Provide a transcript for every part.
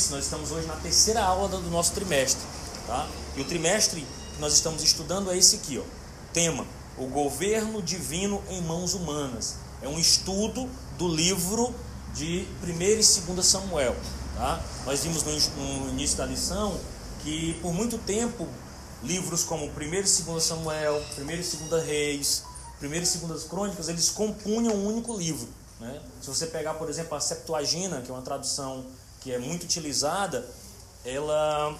disse, nós estamos hoje na terceira aula do nosso trimestre, tá? E o trimestre que nós estamos estudando é esse aqui, ó. Tema: O governo divino em mãos humanas. É um estudo do livro de 1 e 2 Samuel, tá? Nós vimos no, início da lição que por muito tempo livros como 1 e 2 Samuel, 1 e 2 Reis, 1 e 2 Crônicas, eles compunham um único livro. Né? Se você pegar, por exemplo, a Septuagina, que é uma tradução que é muito utilizada, ela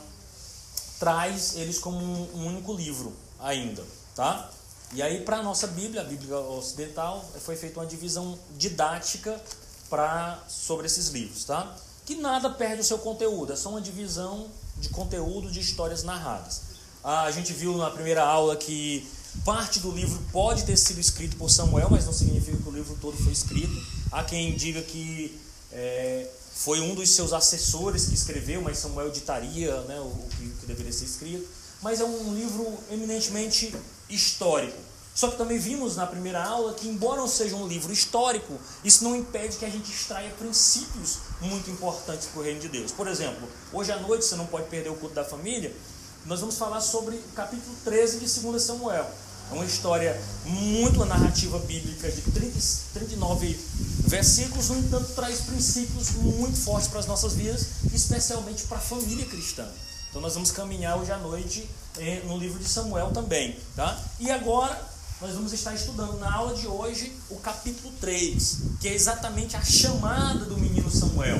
traz eles como um, único livro ainda, tá? E aí para a nossa Bíblia, a Bíblia ocidental, foi feita uma divisão didática para sobre esses livros, tá? Que nada perde o seu conteúdo, é só uma divisão de conteúdo de histórias narradas. Ah, a gente viu na primeira aula que parte do livro pode ter sido escrito por Samuel, mas não significa que o livro todo foi escrito. Há quem diga que é, foi um dos seus assessores que escreveu, mas Samuel ditaria né, o, o que, que deveria ser escrito. Mas é um livro eminentemente histórico. Só que também vimos na primeira aula que, embora não seja um livro histórico, isso não impede que a gente extraia princípios muito importantes para o reino de Deus. Por exemplo, hoje à noite, você não pode perder o culto da família, nós vamos falar sobre o capítulo 13 de 2 Samuel. É uma história muito narrativa bíblica de 30, 39 versículos, no entanto, traz princípios muito fortes para as nossas vidas, especialmente para a família cristã. Então nós vamos caminhar hoje à noite eh, no livro de Samuel também, tá? E agora nós vamos estar estudando na aula de hoje o capítulo 3, que é exatamente a chamada do menino Samuel.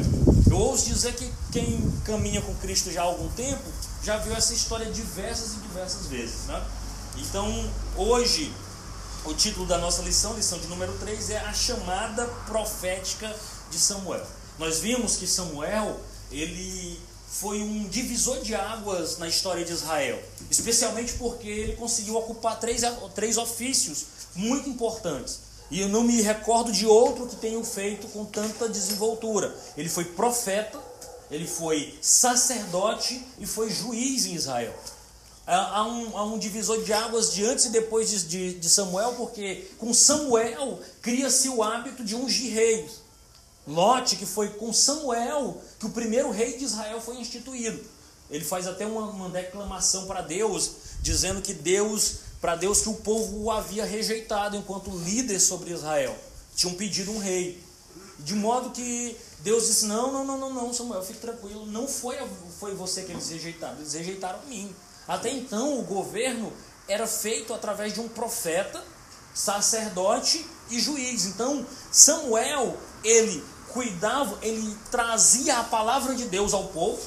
Eu ouso dizer que quem caminha com Cristo já há algum tempo já viu essa história diversas e diversas vezes. Né? Então, hoje, o título da nossa lição, lição de número 3, é a chamada profética de Samuel. Nós vimos que Samuel, ele foi um divisor de águas na história de Israel, especialmente porque ele conseguiu ocupar três, três ofícios muito importantes. E eu não me recordo de outro que tenha feito com tanta desenvoltura. Ele foi profeta, ele foi sacerdote e foi juiz em Israel. Há um, há um divisor de águas de antes e depois de, de, de Samuel, porque com Samuel cria-se o hábito de ungir reis. Lote, que foi com Samuel que o primeiro rei de Israel foi instituído. Ele faz até uma, uma declamação para Deus, dizendo que Deus, para Deus, que o povo o havia rejeitado enquanto líder sobre Israel. Tinham pedido um rei. De modo que Deus disse: Não, não, não, não, não, Samuel, fique tranquilo. Não foi, foi você que eles rejeitaram, eles rejeitaram mim. Até então, o governo era feito através de um profeta, sacerdote e juiz. Então, Samuel, ele cuidava, ele trazia a palavra de Deus ao povo,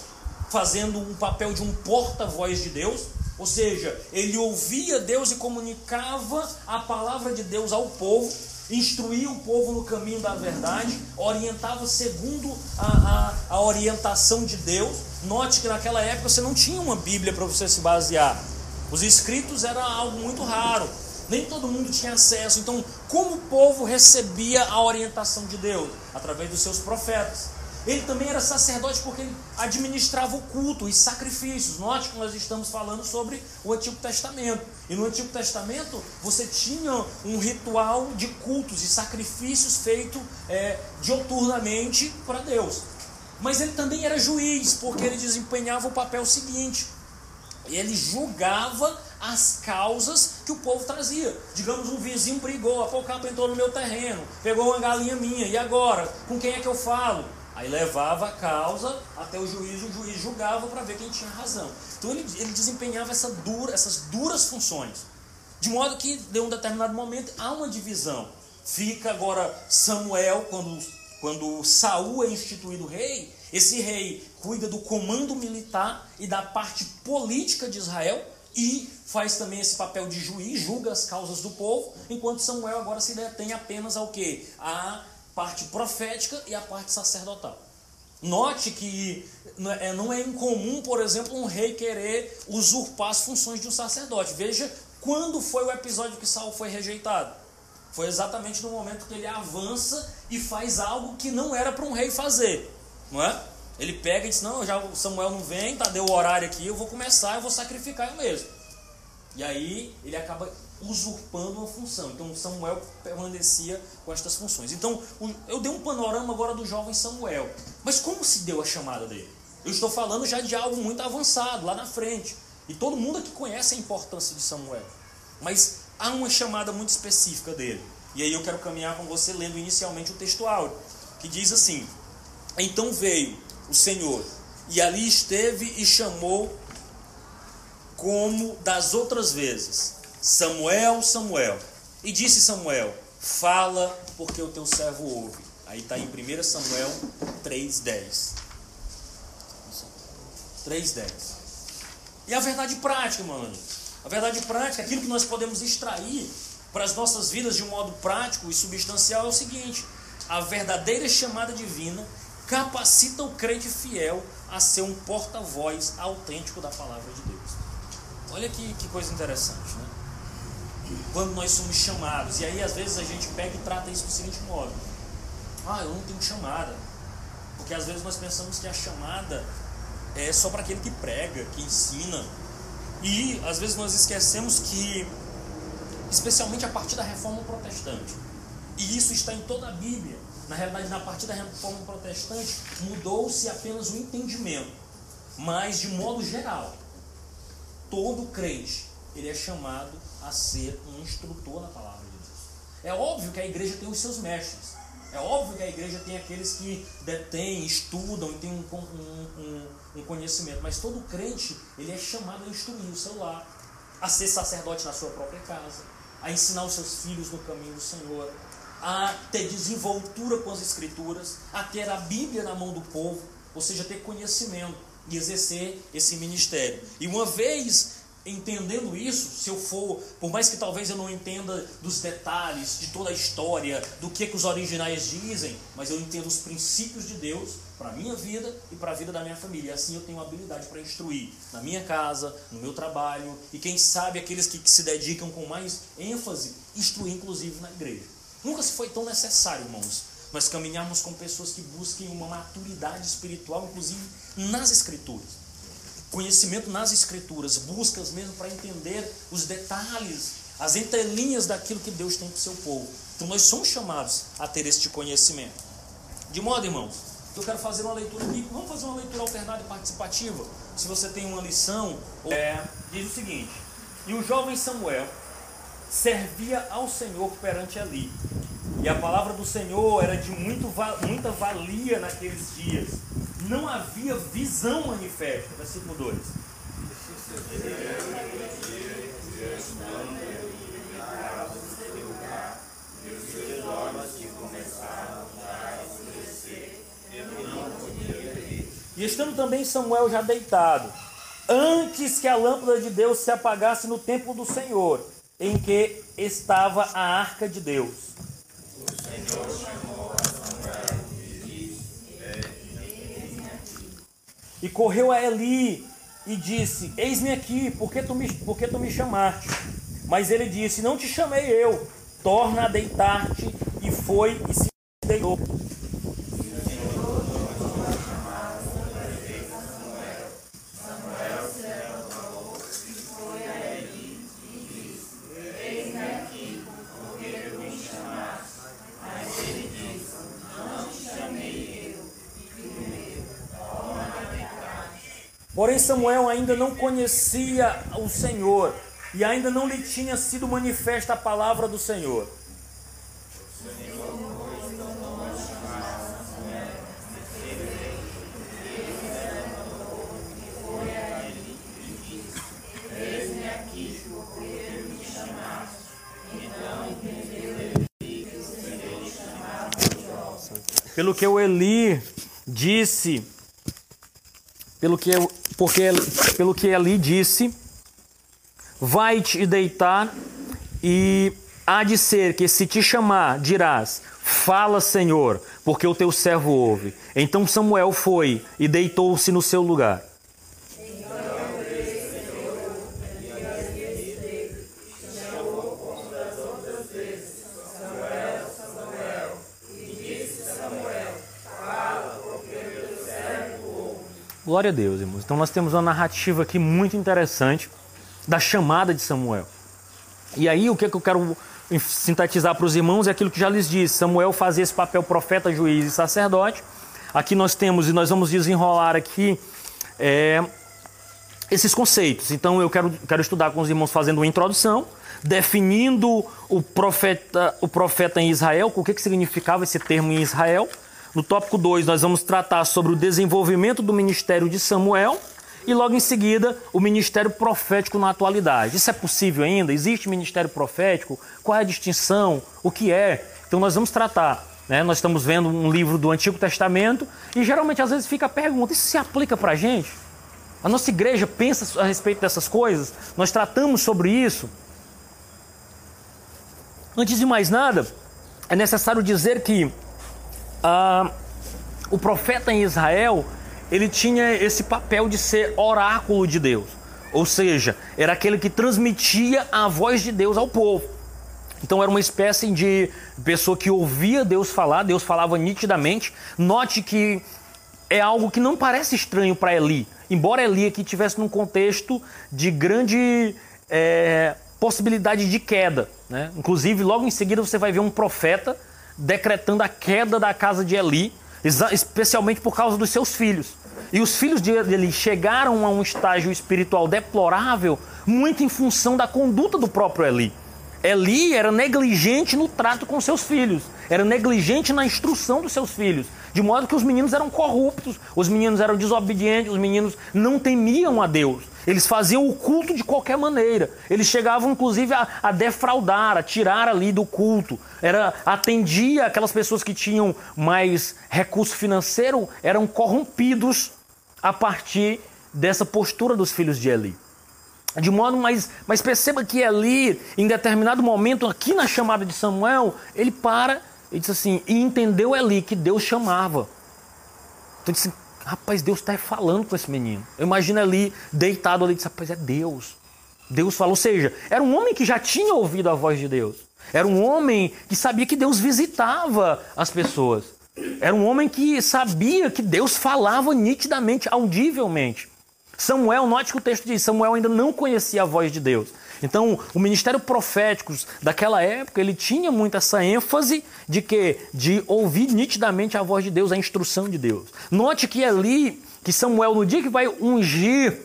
fazendo um papel de um porta-voz de Deus. Ou seja, ele ouvia Deus e comunicava a palavra de Deus ao povo instruía o povo no caminho da verdade, orientava segundo a, a, a, orientação de Deus. Note que naquela época você não tinha uma Bíblia para você se basear. Os escritos era algo muito raro, nem todo mundo tinha acesso. Então, como o povo recebia a orientação de Deus? Através dos seus profetas. Ele também era sacerdote porque ele administrava o culto, os sacrifícios. Note que nós estamos falando sobre o Antigo Testamento. E no Antigo Testamento você tinha um ritual de cultos e sacrifícios feito é, dioturnamente para Deus. Mas ele também era juiz, porque ele desempenhava o papel seguinte: ele julgava as causas que o povo trazia. Digamos, um vizinho brigou, a o capa entrou no meu terreno, pegou uma galinha minha, e agora? Com quem é que eu falo? Aí levava a causa até o juiz, o juiz julgava para ver quem tinha razão. Então ele, ele desempenhava essa dura, essas duras funções. De modo que, de um determinado momento, há uma divisão. Fica agora Samuel, quando, quando Saul é instituído rei, esse rei cuida do comando militar e da parte política de Israel e faz também esse papel de juiz, julga as causas do povo, enquanto Samuel agora se detém apenas ao que? A parte profética e a parte sacerdotal. Note que não é, é incomum, por exemplo, um rei querer usurpar as funções de um sacerdote. Veja quando foi o episódio que Saul foi rejeitado. Foi exatamente no momento que ele avança e faz algo que não era para um rei fazer, não é? Ele pega e diz: Não, já Samuel não vem, tá, deu o horário aqui, eu vou começar, eu vou sacrificar eu mesmo. E aí ele acaba usurpando uma função. Então Samuel permanecia com estas funções. Então eu dei um panorama agora do jovem Samuel. Mas como se deu a chamada dele? Eu estou falando já de algo muito avançado, lá na frente. E todo mundo aqui conhece a importância de Samuel. Mas há uma chamada muito específica dele. E aí eu quero caminhar com você lendo inicialmente o texto que diz assim: Então veio o Senhor, e ali esteve e chamou como das outras vezes: Samuel, Samuel. E disse Samuel: Fala, porque o teu servo ouve. Aí está em 1 Samuel 3,10. 3,10. E a verdade prática, mano. A verdade prática, aquilo que nós podemos extrair para as nossas vidas de um modo prático e substancial é o seguinte: a verdadeira chamada divina capacita o crente fiel a ser um porta-voz autêntico da palavra de Deus. Olha que, que coisa interessante, né? Quando nós somos chamados, e aí às vezes a gente pega e trata isso do seguinte modo: ah, eu não tenho chamada. Porque às vezes nós pensamos que a chamada é só para aquele que prega, que ensina. E às vezes nós esquecemos que, especialmente a partir da reforma protestante, e isso está em toda a Bíblia, na realidade, na partir da reforma protestante, mudou-se apenas o entendimento. Mas, de modo geral, todo crente ele é chamado a ser um instrutor na palavra de Deus. É óbvio que a igreja tem os seus mestres. É óbvio que a igreja tem aqueles que detêm, estudam e têm um, um, um, conhecimento, mas todo crente ele é chamado a instruir o seu lar, a ser sacerdote na sua própria casa, a ensinar os seus filhos no caminho do Senhor, a ter desenvoltura com as escrituras, a ter a Bíblia na mão do povo, ou seja, ter conhecimento e exercer esse ministério. E uma vez entendendo isso, se eu for, por mais que talvez eu não entenda dos detalhes, de toda a história, do que, que os originais dizem, mas eu entendo os princípios de Deus para a minha vida e para a vida da minha família. E assim eu tenho habilidade para instruir na minha casa, no meu trabalho, e quem sabe aqueles que, que se dedicam com mais ênfase, instruir inclusive na igreja. Nunca se foi tão necessário, irmãos, nós caminharmos com pessoas que busquem uma maturidade espiritual, inclusive nas escrituras conhecimento nas escrituras, buscas mesmo para entender os detalhes, as entrelinhas daquilo que Deus tem para o seu povo. Então nós somos chamados a ter este conhecimento. De modo, irmãos, eu quero fazer uma leitura bíblica. Vamos fazer uma leitura alternada e participativa. Se você tem uma lição, é, diz o seguinte: E o jovem Samuel servia ao Senhor perante ali. E a palavra do Senhor era de muito, muita valia naqueles dias não havia visão manifesta. Versículo 2. E estando também Samuel já deitado, antes que a lâmpada de Deus se apagasse no templo do Senhor, em que estava a arca de Deus. O Senhor chamou E correu a Eli e disse: Eis-me aqui, por que, tu me, por que tu me chamaste? Mas ele disse: Não te chamei eu, torna a deitar-te. E foi e se deitou. Samuel ainda não conhecia o Senhor e ainda não lhe tinha sido manifesta a palavra do Senhor. Pelo que o Eli disse, pelo que porque pelo que ali disse, vai te deitar e há de ser que se te chamar, dirás: Fala, Senhor, porque o teu servo ouve. Então Samuel foi e deitou-se no seu lugar. Glória a Deus, irmãos. Então nós temos uma narrativa aqui muito interessante da chamada de Samuel. E aí o que, é que eu quero sintetizar para os irmãos é aquilo que já lhes disse. Samuel fazia esse papel profeta, juiz e sacerdote. Aqui nós temos, e nós vamos desenrolar aqui é, esses conceitos. Então eu quero, quero estudar com os irmãos fazendo uma introdução, definindo o profeta, o profeta em Israel, o que, que significava esse termo em Israel. No tópico 2, nós vamos tratar sobre o desenvolvimento do ministério de Samuel e logo em seguida o ministério profético na atualidade. Isso é possível ainda? Existe ministério profético? Qual é a distinção? O que é? Então nós vamos tratar. Né? Nós estamos vendo um livro do Antigo Testamento e geralmente às vezes fica a pergunta: isso se aplica para a gente? A nossa igreja pensa a respeito dessas coisas? Nós tratamos sobre isso? Antes de mais nada, é necessário dizer que ah, o profeta em Israel ele tinha esse papel de ser oráculo de Deus, ou seja, era aquele que transmitia a voz de Deus ao povo. Então era uma espécie de pessoa que ouvia Deus falar, Deus falava nitidamente. Note que é algo que não parece estranho para Eli, embora Eli aqui tivesse num contexto de grande é, possibilidade de queda. Né? Inclusive, logo em seguida você vai ver um profeta decretando a queda da casa de Eli, especialmente por causa dos seus filhos. E os filhos de Eli chegaram a um estágio espiritual deplorável muito em função da conduta do próprio Eli. Eli era negligente no trato com seus filhos, era negligente na instrução dos seus filhos, de modo que os meninos eram corruptos, os meninos eram desobedientes, os meninos não temiam a Deus. Eles faziam o culto de qualquer maneira. Eles chegavam, inclusive, a, a defraudar, a tirar ali do culto. Era atendia aquelas pessoas que tinham mais recurso financeiro, eram corrompidos a partir dessa postura dos filhos de Eli. De modo mais, mas perceba que Eli, em determinado momento, aqui na chamada de Samuel, ele para e diz assim: e entendeu Eli que Deus chamava. Então disse: rapaz, Deus está falando com esse menino. Eu imagino ali deitado ali disse: rapaz, é Deus. Deus falou, ou seja, era um homem que já tinha ouvido a voz de Deus. Era um homem que sabia que Deus visitava as pessoas. Era um homem que sabia que Deus falava nitidamente, audivelmente. Samuel, note que o texto diz, Samuel ainda não conhecia a voz de Deus. Então, o ministério profético daquela época, ele tinha muito essa ênfase de que de ouvir nitidamente a voz de Deus, a instrução de Deus. Note que ali, que Samuel no dia que vai ungir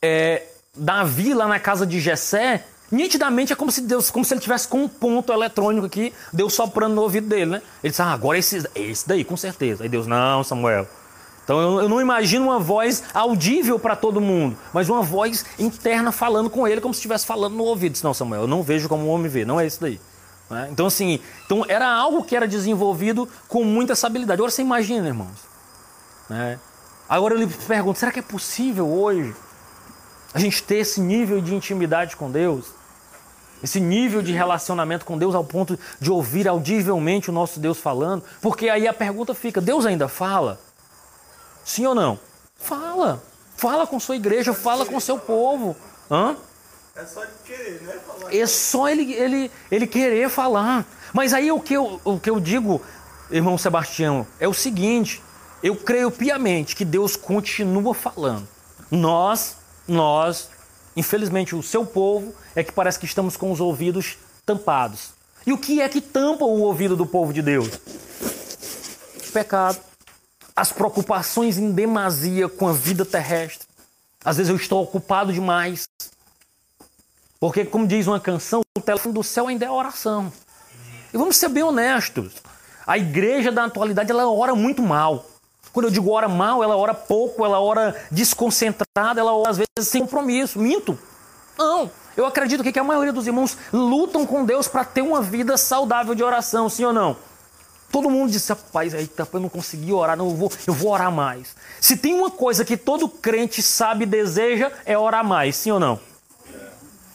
é, Davi lá na casa de Jessé, nitidamente é como se Deus, como se ele tivesse com um ponto eletrônico aqui, Deus soprando no ouvido dele, né? Ele disse: "Ah, agora esse esse daí, com certeza". Aí Deus: "Não, Samuel, então eu, não imagino uma voz audível para todo mundo, mas uma voz interna falando com ele como se estivesse falando no ouvido. Não, Samuel, eu não vejo como o homem vê, não é isso daí. Né? Então assim, então era algo que era desenvolvido com muita habilidade. Agora você imagina, irmãos. Né? Agora eu lhe pergunto, será que é possível hoje a gente ter esse nível de intimidade com Deus? Esse nível de relacionamento com Deus ao ponto de ouvir audivelmente o nosso Deus falando? Porque aí a pergunta fica, Deus ainda fala? Sim ou não? Fala. Fala com sua igreja, fala com seu povo. Hã? É só ele querer, né? Falar. É só ele, ele, ele querer falar. Mas aí o que, eu, o que eu digo, irmão Sebastião, é o seguinte: eu creio piamente que Deus continua falando. Nós, nós, infelizmente o seu povo, é que parece que estamos com os ouvidos tampados. E o que é que tampa o ouvido do povo de Deus? Pecado as preocupações em demasia com a vida terrestre. Às vezes eu estou ocupado demais. Porque, como diz uma canção, o telefone do céu ainda é oração. E vamos ser bem honestos. A igreja da atualidade ela ora muito mal. Quando eu digo ora mal, ela ora pouco, ela ora desconcentrada, ela ora às vezes sem compromisso. Minto. Não. Eu acredito que a maioria dos irmãos lutam com Deus para ter uma vida saudável de oração, sim ou não? Todo mundo disse, rapaz, eita, eu não consegui orar, não, eu vou, eu vou orar mais. Se tem uma coisa que todo crente sabe e deseja, é orar mais, sim ou não?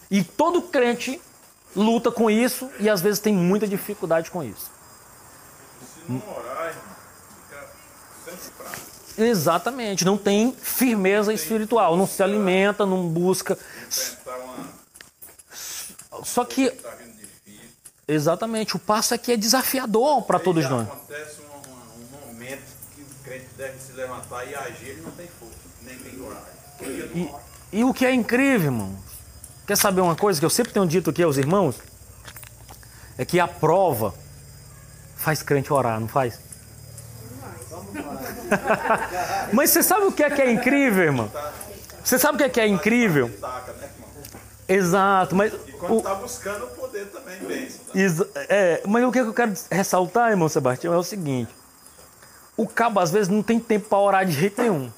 E todo crente luta com isso e às vezes tem muita dificuldade com isso. Se não orar, fica sempre fraco. Exatamente, não tem firmeza espiritual, não se alimenta, não busca. Só que Exatamente. O passo aqui é desafiador para todos nós. Acontece um, um, momento que o crente deve se levantar e agir, ele não tem força, nem tem coragem. E, e o que é incrível, irmãos? Quer saber uma coisa que eu sempre tenho dito aqui aos irmãos? É que a prova faz crente orar, não faz? Mas você sabe o que é que é incrível, irmão? Você sabe o que é que é incrível? Exato, mas. E quando está buscando o poder também, benção. Tá? É, mas o que eu quero ressaltar, irmão Sebastião, é o seguinte: o cabo às vezes não tem tempo para orar de jeito nenhum.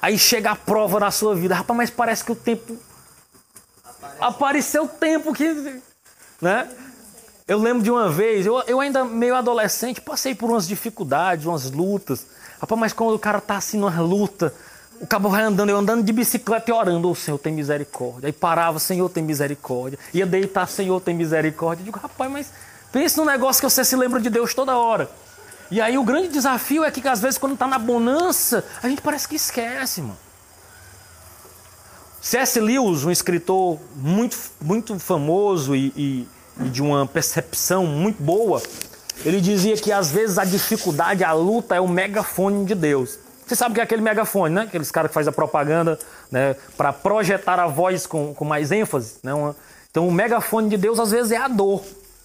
Aí chega a prova na sua vida, rapaz, mas parece que o tempo. Aparece. Apareceu o tempo que. Né? Eu lembro de uma vez, eu, eu ainda meio adolescente, passei por umas dificuldades, umas lutas. Rapaz, mas quando o cara tá assim numa luta, o cabo vai andando, eu andando de bicicleta e orando, oh, Senhor tem misericórdia. Aí parava, Senhor tem misericórdia. Ia deitar, Senhor tem misericórdia. Eu digo, rapaz, mas pense num negócio que você se lembra de Deus toda hora. E aí o grande desafio é que às vezes quando está na bonança, a gente parece que esquece, mano. C.S. Lewis, um escritor muito, muito famoso e, e, e de uma percepção muito boa, ele dizia que às vezes a dificuldade, a luta é o megafone de Deus. Você sabe que é aquele megafone, né? Aqueles caras que fazem a propaganda né? para projetar a voz com, com mais ênfase. Né? Uma... Então o megafone de Deus às vezes é a dor,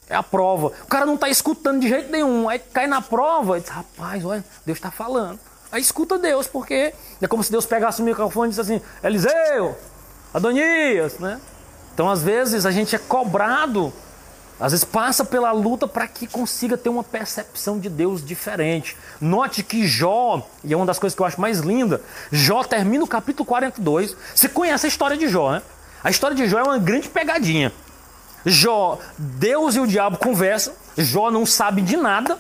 é a prova. O cara não está escutando de jeito nenhum. Aí cai na prova e diz, rapaz, olha, Deus está falando. Aí escuta Deus, porque é como se Deus pegasse o microfone e disse assim, Eliseu, Adonias, né? Então às vezes a gente é cobrado às vezes passa pela luta para que consiga ter uma percepção de Deus diferente. Note que Jó, e é uma das coisas que eu acho mais linda, Jó termina o capítulo 42. Você conhece a história de Jó, né? A história de Jó é uma grande pegadinha. Jó, Deus e o diabo conversam, Jó não sabe de nada.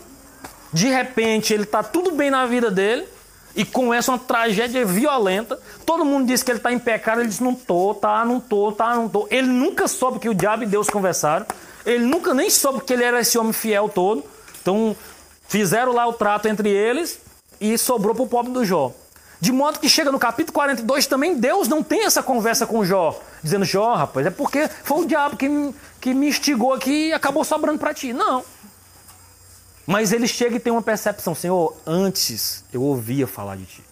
De repente ele está tudo bem na vida dele e começa uma tragédia violenta. Todo mundo diz que ele está em pecado, ele diz não tô, tá, não tô, tá, não tô. Ele nunca soube que o diabo e Deus conversaram. Ele nunca nem soube que ele era esse homem fiel todo. Então, fizeram lá o trato entre eles e sobrou para o pobre do Jó. De modo que chega no capítulo 42 também, Deus não tem essa conversa com Jó, dizendo: Jó, rapaz, é porque foi o diabo que me, que me instigou aqui e acabou sobrando para ti. Não. Mas ele chega e tem uma percepção: Senhor, antes eu ouvia falar de ti.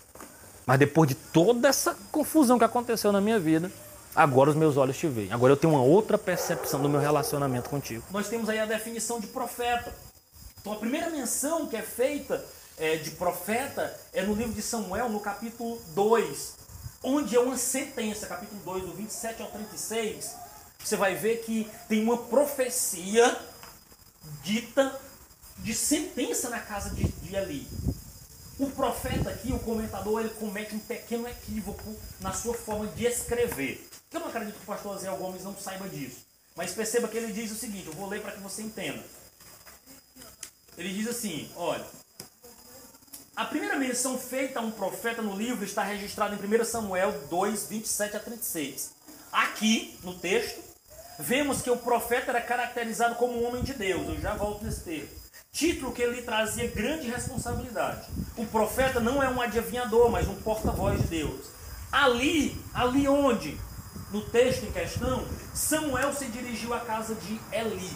Mas depois de toda essa confusão que aconteceu na minha vida, agora os meus olhos te veem. Agora eu tenho uma outra percepção do meu relacionamento contigo. Nós temos aí a definição de profeta. Então a primeira menção que é feita é, de profeta é no livro de Samuel, no capítulo 2, onde é uma sentença, capítulo 2, do 27 ao 36. Você vai ver que tem uma profecia dita de sentença na casa de, de Eli. O profeta aqui, o comentador, ele comete um pequeno equívoco na sua forma de escrever. Eu não acredito que o pastor Zé Gomes não saiba disso. Mas perceba que ele diz o seguinte, eu vou ler para que você entenda. Ele diz assim, olha, a primeira menção feita a um profeta no livro está registrada em 1 Samuel 2, 27 a 36. Aqui, no texto, vemos que o profeta era caracterizado como um homem de Deus. Eu já volto nesse texto. Título que ele trazia grande responsabilidade. O profeta não é um adivinhador, mas um porta-voz de Deus. Ali, ali onde? No texto em questão, Samuel se dirigiu à casa de Eli.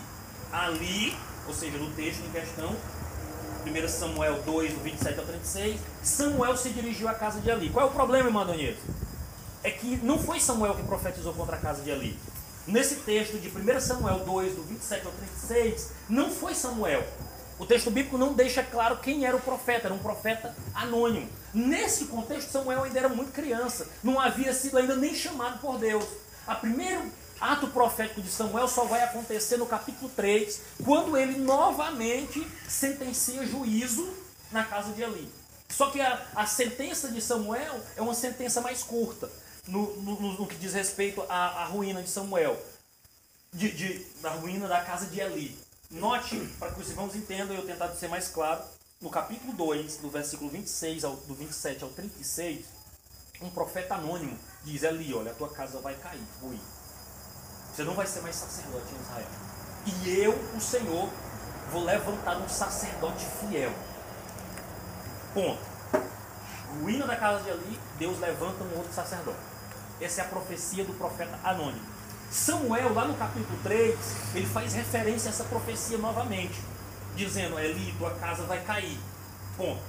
Ali, ou seja, no texto em questão, 1 Samuel 2, 27 ao 36, Samuel se dirigiu à casa de Eli. Qual é o problema, irmão Donito? É que não foi Samuel que profetizou contra a casa de Eli. Nesse texto de 1 Samuel 2, do 27 ao 36, não foi Samuel. O texto bíblico não deixa claro quem era o profeta, era um profeta anônimo. Nesse contexto, Samuel ainda era muito criança, não havia sido ainda nem chamado por Deus. A primeiro ato profético de Samuel só vai acontecer no capítulo 3, quando ele novamente sentencia juízo na casa de Eli. Só que a, a sentença de Samuel é uma sentença mais curta, no, no, no que diz respeito à, à ruína de Samuel, de, de, da ruína da casa de Eli. Note, para que os irmãos entendam, eu tentar ser mais claro, no capítulo 2, do versículo 26 ao, do 27 ao 36, um profeta anônimo diz ali, olha, a tua casa vai cair, ruim. Você não vai ser mais sacerdote em Israel. E eu, o Senhor, vou levantar um sacerdote fiel. Ponto. Ruína da casa de Ali, Deus levanta um outro sacerdote. Essa é a profecia do profeta anônimo. Samuel, lá no capítulo 3, ele faz referência a essa profecia novamente dizendo, Eli, tua casa vai cair. Ponto.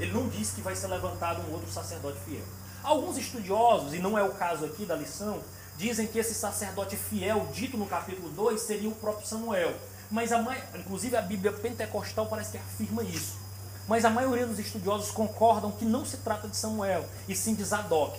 Ele não diz que vai ser levantado um outro sacerdote fiel. Alguns estudiosos, e não é o caso aqui da lição, dizem que esse sacerdote fiel, dito no capítulo 2, seria o próprio Samuel. Mas, a, inclusive, a Bíblia pentecostal parece que afirma isso. Mas a maioria dos estudiosos concordam que não se trata de Samuel, e sim de Zadok.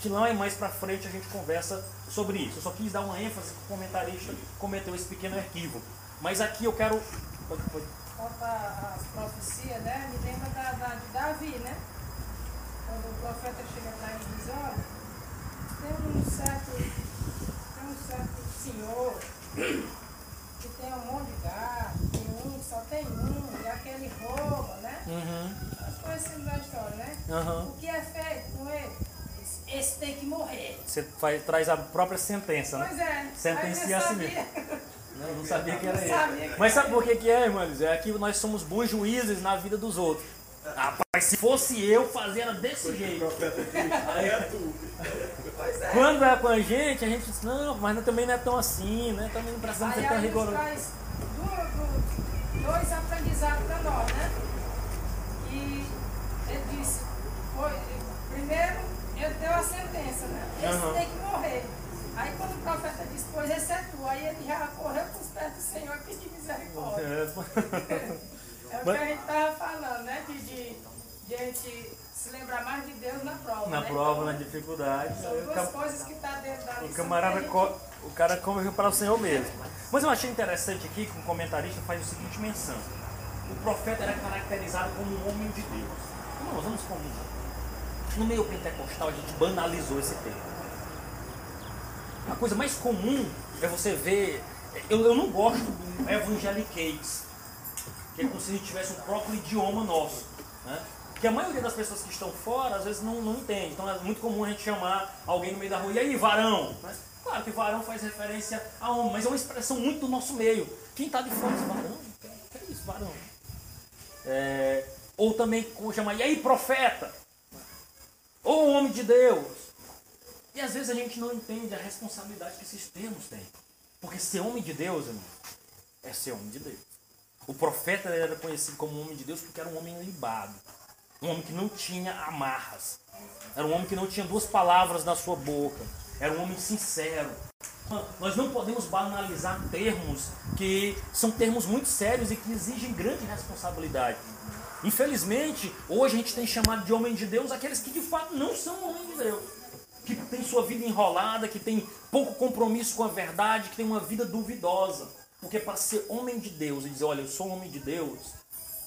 Que não é mais para frente a gente conversa sobre isso. Eu só quis dar uma ênfase que o comentarista cometeu esse pequeno equívoco. Mas aqui eu quero. Pode, pode. Quanto às profecias, né? Me lembra da, da, de Davi, né? Quando o profeta chega ele e diz, olha, tem um certo, tem um certo senhor que tem um monte de gado, tem um, só tem um, e aquele rouba, né? Uhum, As coisas da história, né? uhum. O que é feito? Esse, tem que morrer. Você faz, traz a própria sentença, né? Pois é. Sentencia a eu si. Não, eu não sabia que era Não ele. que Mas sabe por que, que é, irmãos? É que nós somos bons juízes na vida dos outros. Rapaz, se fosse eu, fazia era desse jeito. Aí, Pois é. quando é com a gente, a gente diz, não, mas também não é tão assim, né? Também não precisamos Aí ser tão ele rigorosos. traz dois aprendizados para nós, né? E ele disse, foi, primeiro ele deu a sentença, né? Esse Aham. tem que morrer. Aí quando o profeta disse, pois esse é tu, aí ele já correu para os pés do Senhor e pediu misericórdia. É, É o que a gente estava falando, né? De, de, de a gente se lembrar mais de Deus na prova. na né? prova, Então, na dificuldade. São duas cam- coisas que está dentro da O camarada, gente- co- o cara come para o Senhor mesmo. Mas eu achei interessante aqui que um comentarista faz o seguinte menção. O profeta era caracterizado como um homem de Deus. Não, vamos combinar. No meio pentecostal a gente banalizou esse termo. A coisa mais comum é você ver. Eu, eu não gosto do evangeliquez, que é como se a gente tivesse um próprio idioma nosso. Né? Que a maioria das pessoas que estão fora às vezes não, não entende. Então é muito comum a gente chamar alguém no meio da rua, e aí, varão? Né? Claro que varão faz referência a homem, mas é uma expressão muito do nosso meio. Quem está de fora diz varão? O que é isso, varão? É, ou também como chamar, e aí, profeta? Ou homem de Deus? E às vezes a gente não entende a responsabilidade que esses termos têm. Porque ser homem de Deus, é ser homem de Deus. O profeta era conhecido como homem de Deus porque era um homem libado. Um homem que não tinha amarras. Era um homem que não tinha duas palavras na sua boca. Era um homem sincero. Nós não podemos banalizar termos que são termos muito sérios e que exigem grande responsabilidade. Infelizmente, hoje a gente tem chamado de homem de Deus aqueles que de fato não são homem de Deus. Que tem sua vida enrolada, que tem pouco compromisso com a verdade, que tem uma vida duvidosa. Porque para ser homem de Deus e dizer, olha, eu sou homem de Deus,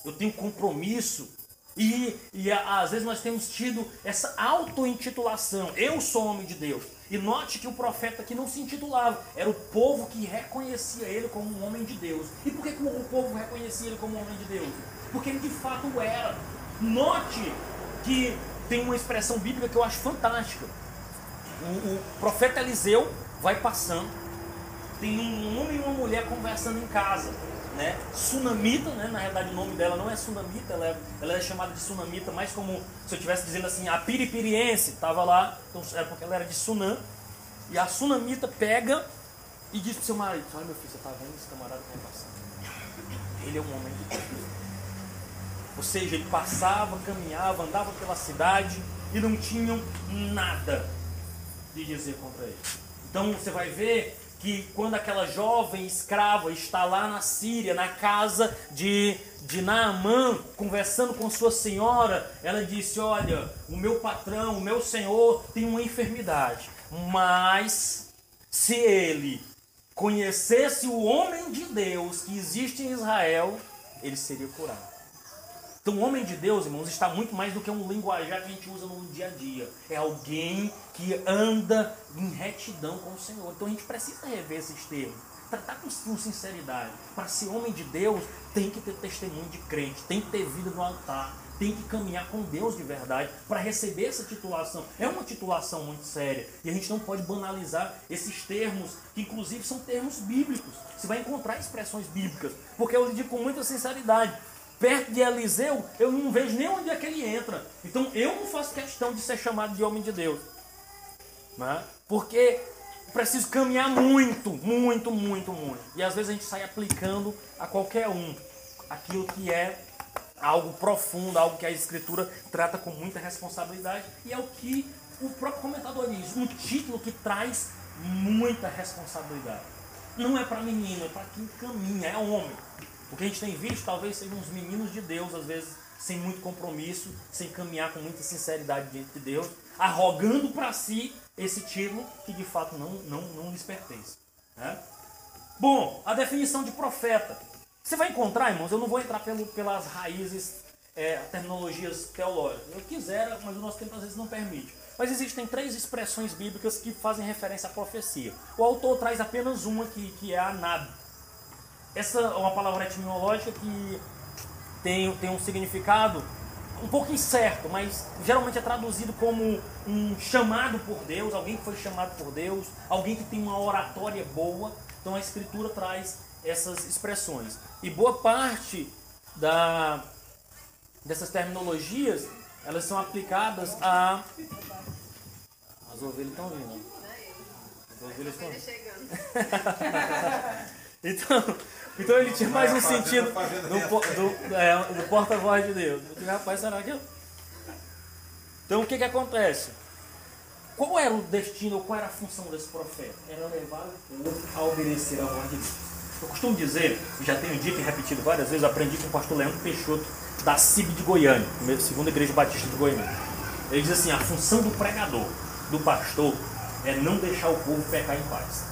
eu tenho compromisso. E, e às vezes nós temos tido essa auto-intitulação. Eu sou homem de Deus. E note que o profeta aqui não se intitulava. Era o povo que reconhecia ele como um homem de Deus. E por que, o povo reconhecia ele como um homem de Deus? Porque ele de fato era. Note que tem uma expressão bíblica que eu acho fantástica. O, o profeta Eliseu vai passando tem um homem e uma mulher conversando em casa, né? Sunamita, né? Na realidade o nome dela não é Sunamita, ela é, ela é chamada de Sunamita, mais como se eu estivesse dizendo assim, a piripiriense estava lá, então era porque ela era de Sunam, e a Sunamita pega e diz pro seu marido, olha meu filho, você tá vendo esse camarada que vai passando? Ele é um homem de. Ou seja, ele passava, caminhava, andava pela cidade e não tinham nada de dizer contra ele. Então você vai ver que quando aquela jovem escrava está lá na Síria, na casa de, de Naamã, conversando com sua senhora, ela disse: Olha, o meu patrão, o meu senhor tem uma enfermidade, mas se ele conhecesse o homem de Deus que existe em Israel, ele seria curado. Então, o homem de Deus, irmãos, está muito mais do que um linguajar que a gente usa no dia a dia. É alguém que anda em retidão com o Senhor. Então, a gente precisa rever esses termos. Tratar com, sinceridade. Para ser homem de Deus, tem que ter testemunho de crente, tem que ter vida no altar, tem que caminhar com Deus de verdade para receber essa titulação. É uma titulação muito séria. E a gente não pode banalizar esses termos, que inclusive são termos bíblicos. Você vai encontrar expressões bíblicas. Porque eu digo com muita sinceridade perto de Eliseu, eu não vejo nem onde é que ele entra. Então eu não faço questão de ser chamado de homem de Deus. Né? Porque preciso caminhar muito, muito, muito, muito. E às vezes a gente sai aplicando a qualquer um aquilo que é algo profundo, algo que a escritura trata com muita responsabilidade. E é o que o próprio comentador diz, um título que traz muita responsabilidade. Não é para menino, é para quem caminha, é homem. O que a gente tem visto talvez sejam uns meninos de Deus, às vezes, sem muito compromisso, sem caminhar com muita sinceridade diante de Deus, arrogando para si esse título que de fato não, não, não lhes pertence. Né? Bom, a definição de profeta. Você vai encontrar, irmãos, eu não vou entrar pelo, pelas raízes, é, terminologias teológicas. Eu quisera, mas o nosso tempo às vezes não permite. Mas existem três expressões bíblicas que fazem referência à profecia. O autor traz apenas uma que é a nab. Essa é uma palavra etimológica que tem, tem um significado um pouco incerto, mas geralmente é traduzido como um chamado por Deus, alguém que foi chamado por Deus, alguém que tem uma oratória boa. Então a Escritura traz essas expressões. E boa parte da, dessas terminologias elas são aplicadas a. As ovelhas estão vindo. As ovelhas estão vindo. então, então ele tinha mais um sentido do, do, é, do porta-voz de Deus. Eu disse, rapaz, será que eu. Então o que, que acontece? Qual era o destino, qual era a função desse profeta? Era levar o povo a obedecer a voz de Deus. Eu costumo dizer, já tenho dito e repetido várias vezes, aprendi com o pastor Leandro Peixoto, da CIB de Goiânia, segunda igreja batista de Goiânia. Ele diz assim: a função do pregador, do pastor, é não deixar o povo pecar em paz.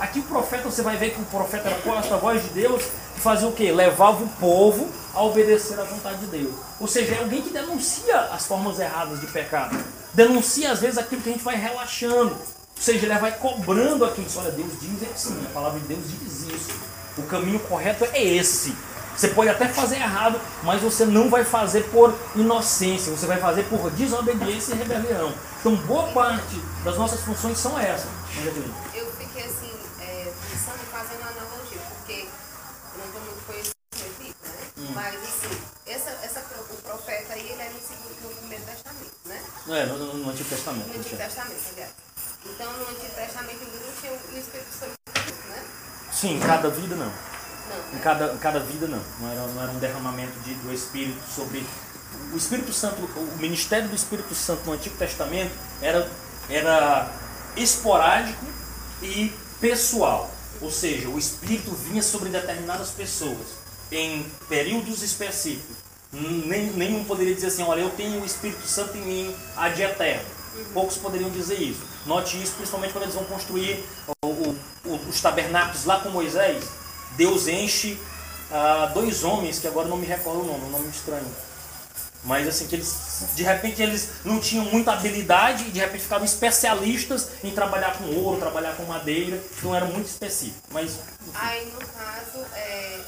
Aqui o profeta, você vai ver que o profeta era qual a voz de Deus, que fazia o quê? Levava o povo a obedecer à vontade de Deus. Ou seja, é alguém que denuncia as formas erradas de pecado. Denuncia, às vezes, aquilo que a gente vai relaxando. Ou seja, ele vai cobrando aquilo. Olha, Deus diz é assim, a palavra de Deus diz isso. O caminho correto é esse. Você pode até fazer errado, mas você não vai fazer por inocência, você vai fazer por desobediência e rebelião. Então, boa parte das nossas funções são essas. Eu fiquei assim, é, pensando, fazendo analogia, porque eu não tenho muito conhecimento disso, né? Hum. Mas, assim, essa, essa, o profeta aí, ele é no, segundo, no Primeiro Testamento, né? É, no, Antigo Testamento. No Antigo Testamento, aliás. Então, no Antigo Testamento não tinha o Espírito Santo, né? Sim, cada vida não. Em cada, em cada vida, não. Não era, não era um derramamento de, do Espírito sobre. O Espírito Santo, o ministério do Espírito Santo no Antigo Testamento era, era esporádico e pessoal. Ou seja, o Espírito vinha sobre determinadas pessoas em períodos específicos. Nem, nenhum poderia dizer assim: olha, eu tenho o Espírito Santo em mim ad eterno. Poucos poderiam dizer isso. Note isso principalmente quando eles vão construir o, o, os tabernáculos lá com Moisés Deus enche ah, dois homens, que agora não me recordo o nome, um nome estranho. Mas assim, que eles, de repente eles não tinham muita habilidade e de repente ficaram especialistas em trabalhar com ouro, trabalhar com madeira, então era muito específico. Mas, Aí no caso, é,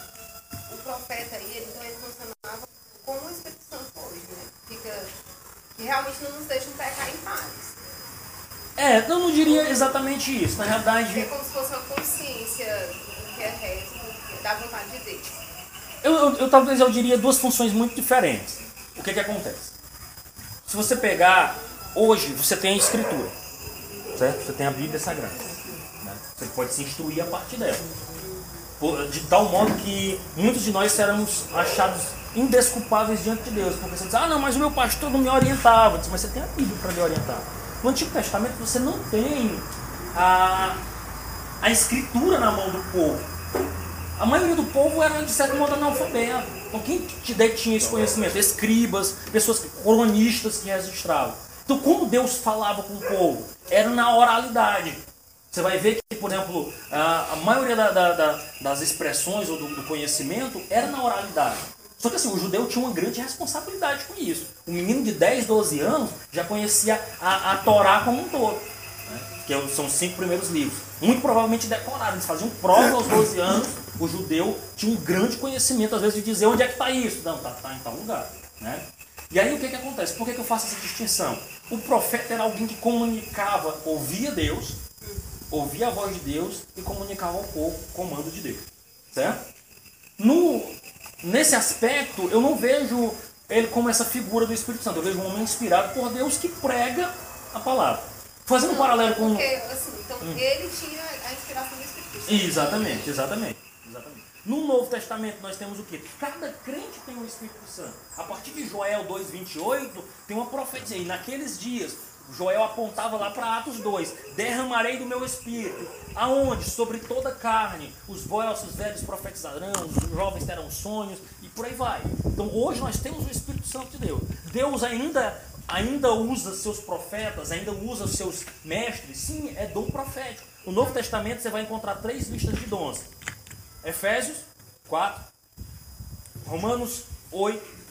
o profeta aí, ele, então ele funcionava como o Espírito Santo hoje, né? Fica, que realmente não nos deixam pecar em paz. É, eu não diria exatamente isso. Na realidade. É como se fosse uma consciência que é reto, da vontade de Deus. Eu, eu, eu, talvez eu diria duas funções muito diferentes. O que que acontece? Se você pegar, hoje você tem a escritura, certo? Você tem a Bíblia Sagrada. Né? Você pode se instruir a partir dela. De tal modo que muitos de nós seremos achados indesculpáveis diante de Deus. Porque você diz, ah não, mas o meu pastor não me orientava. Diz, mas você tem a Bíblia para lhe orientar. No Antigo Testamento você não tem a, a escritura na mão do povo. A maioria do povo era, de certo modo, analfabeto. Então, quem tinha esse conhecimento? Escribas, pessoas, cronistas que registravam. Então, como Deus falava com o povo? Era na oralidade. Você vai ver que, por exemplo, a, a maioria da, da, da, das expressões ou do, do, conhecimento era na oralidade. Só que assim, o judeu tinha uma grande responsabilidade com isso. O menino de 10, 12 anos já conhecia a, a Torá como um todo, né? que é são os cinco primeiros livros. Muito provavelmente decorados. Eles faziam prova aos 12 anos o judeu tinha um grande conhecimento, às vezes, de dizer onde é que está isso. Não, está tá em tal lugar. Né? E aí o que, que acontece? Por que, que eu faço essa distinção? O profeta era alguém que comunicava, ouvia Deus, ouvia a voz de Deus e comunicava ao povo o comando de Deus. Certo? No, nesse aspecto, eu não vejo ele como essa figura do Espírito Santo. Eu vejo um homem inspirado por Deus que prega a palavra. Fazendo um paralelo com. Porque, assim, então, hum. ele tinha a inspiração do Espírito Santo. Exatamente, exatamente. No Novo Testamento nós temos o quê? Cada crente tem o Espírito Santo. A partir de Joel 2,28 tem uma profecia. E naqueles dias Joel apontava lá para Atos 2: Derramarei do meu espírito. Aonde? Sobre toda a carne. Os vossos velhos profetizarão, os jovens terão sonhos e por aí vai. Então hoje nós temos o Espírito Santo de Deus. Deus ainda ainda usa seus profetas, ainda usa seus mestres. Sim, é dom profético. No Novo Testamento você vai encontrar três listas de dons: Efésios 4, Romanos 8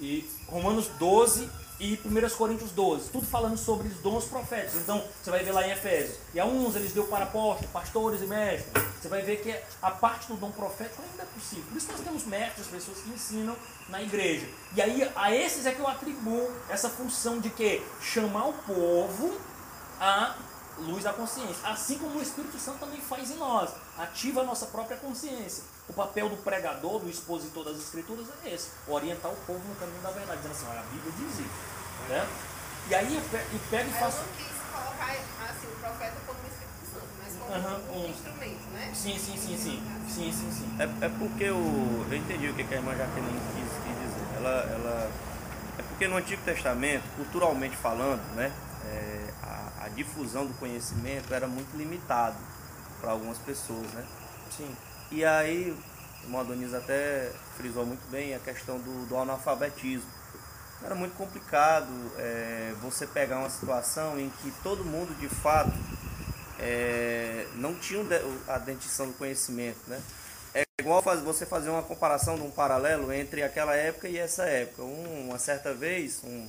e Romanos 12 e 1 Coríntios 12, tudo falando sobre os dons proféticos. Então, você vai ver lá em Efésios. E a uns eles deu para apóstolos, pastores e mestres. Você vai ver que a parte do dom profético ainda é possível. Por isso nós temos mestres, pessoas que ensinam na igreja. E aí, a esses é que eu atribuo essa função de que chamar o povo a luz da consciência. Assim como o Espírito Santo também faz em nós, ativa a nossa própria consciência. O papel do pregador, do expositor das Escrituras é esse: orientar o povo no caminho da verdade, dizendo assim, olha, a Bíblia diz isso. Né? E aí eu pego e faço. Eu não quis colocar assim, o profeta como Espírito Santo, mas como Uhum, um um- instrumento, né? Sim, sim, sim, sim. Sim, sim, sim. É, é porque o, eu entendi o que que a irmã Jaqueline quis, quis dizer. Ela, ela, é porque no Antigo Testamento, culturalmente falando, né, é, a, difusão do conhecimento era muito limitado para algumas pessoas, né? Sim. E aí, o irmão Adonis até frisou muito bem a questão do, do analfabetismo. Era muito complicado é, você pegar uma situação em que todo mundo de fato é, não tinha a dentição do conhecimento, né? É igual você fazer uma comparação de um paralelo entre aquela época e essa época. Um- uma certa vez, um,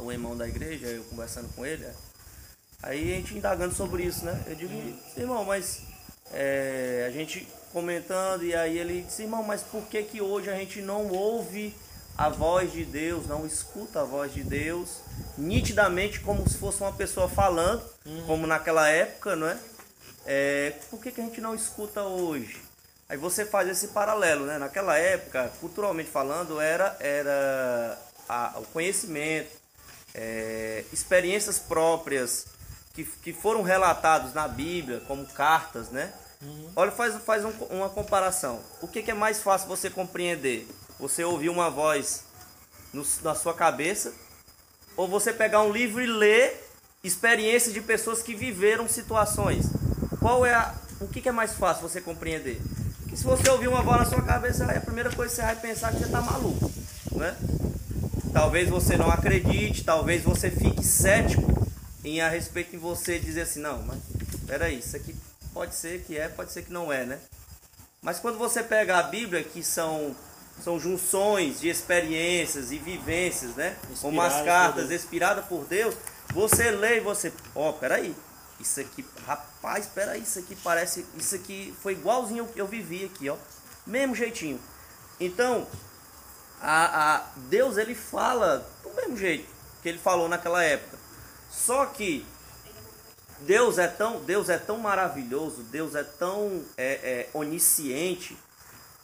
um irmão da igreja, eu conversando com ele, aí a gente indagando sobre isso, né? Eu digo, irmão, mas é, a gente comentando, e aí ele disse, irmão, mas por que que hoje a gente não ouve a voz de Deus, não escuta a voz de Deus nitidamente como se fosse uma pessoa falando, como naquela época, não é? É, por que, que a gente não escuta hoje? Aí você faz esse paralelo, né? Naquela época, culturalmente falando, era, era a- o conhecimento, é, experiências próprias que, que foram relatados na Bíblia, como cartas, né? Olha, faz, faz um- uma comparação. O que, que é mais fácil você compreender? Você ouvir uma voz no- na sua cabeça ou você pegar um livro e ler experiências de pessoas que viveram situações. Qual é a, o que, que é mais fácil você compreender? Que se você ouvir uma voz na sua cabeça, a primeira coisa que você vai pensar é que você está maluco, né? Talvez você não acredite, talvez você fique cético em a respeito de você dizer assim, não, mas peraí, isso aqui pode ser que é, pode ser que não é, né? Mas quando você pega a Bíblia, que são, são junções de experiências e vivências, né? Como as cartas, inspiradas por Deus, você lê e você, ó, peraí, isso aqui, rapaz, peraí, isso aqui parece, isso aqui foi igualzinho ao que eu vivi aqui, ó. Mesmo jeitinho. Então, a, a Deus ele fala do mesmo jeito que ele falou naquela época. Só que Deus é tão, Deus é tão maravilhoso, Deus é tão é, é, onisciente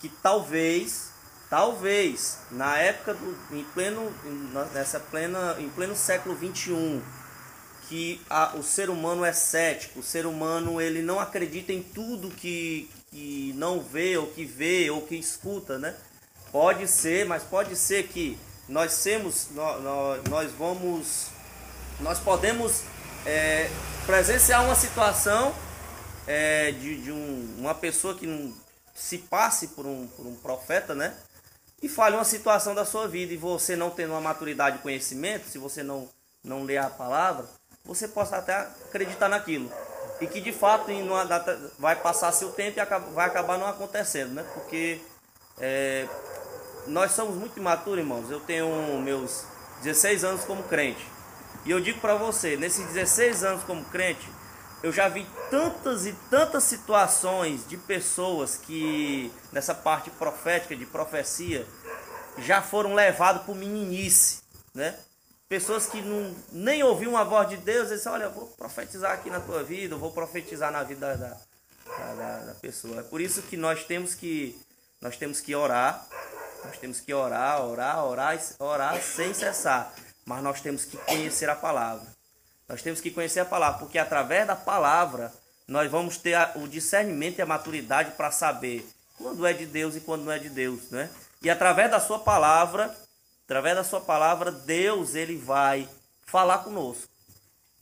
que talvez, talvez na época do, em pleno, nessa plena, em pleno século 21 que a- o ser humano é cético, o ser humano ele não acredita em tudo que, que não vê, ou que vê, ou que escuta, né? Pode ser, mas pode ser que nós temos, nós, nós vamos, nós podemos é, presenciar uma situação é, de, de um- uma pessoa que não se passe por um, por um profeta, né? E fale uma situação da sua vida e você não tendo uma maturidade e conhecimento, se você não, não ler a palavra, você possa até acreditar naquilo. E que de fato em uma data vai passar seu tempo e acaba- vai acabar não acontecendo, né? Porque é, nós somos muito imaturos, irmãos. Eu tenho meus 16 anos como crente. E eu digo para você, nesses 16 anos como crente, eu já vi tantas e tantas situações de pessoas que, nessa parte profética, de profecia, já foram levados por meninice, né? Pessoas que não, nem ouviam a voz de Deus, eles olha, eu vou profetizar aqui na tua vida, eu vou profetizar na vida da, da, da- da pessoa. É por isso que nós temos que, nós temos que orar, nós temos que orar, orar, orar, orar sem cessar. Mas nós temos que conhecer a palavra. Nós temos que conhecer a palavra, porque através da palavra nós vamos ter o discernimento e a maturidade para saber quando é de Deus e quando não é de Deus, né? E através da sua palavra, através da sua palavra, Deus ele vai falar conosco.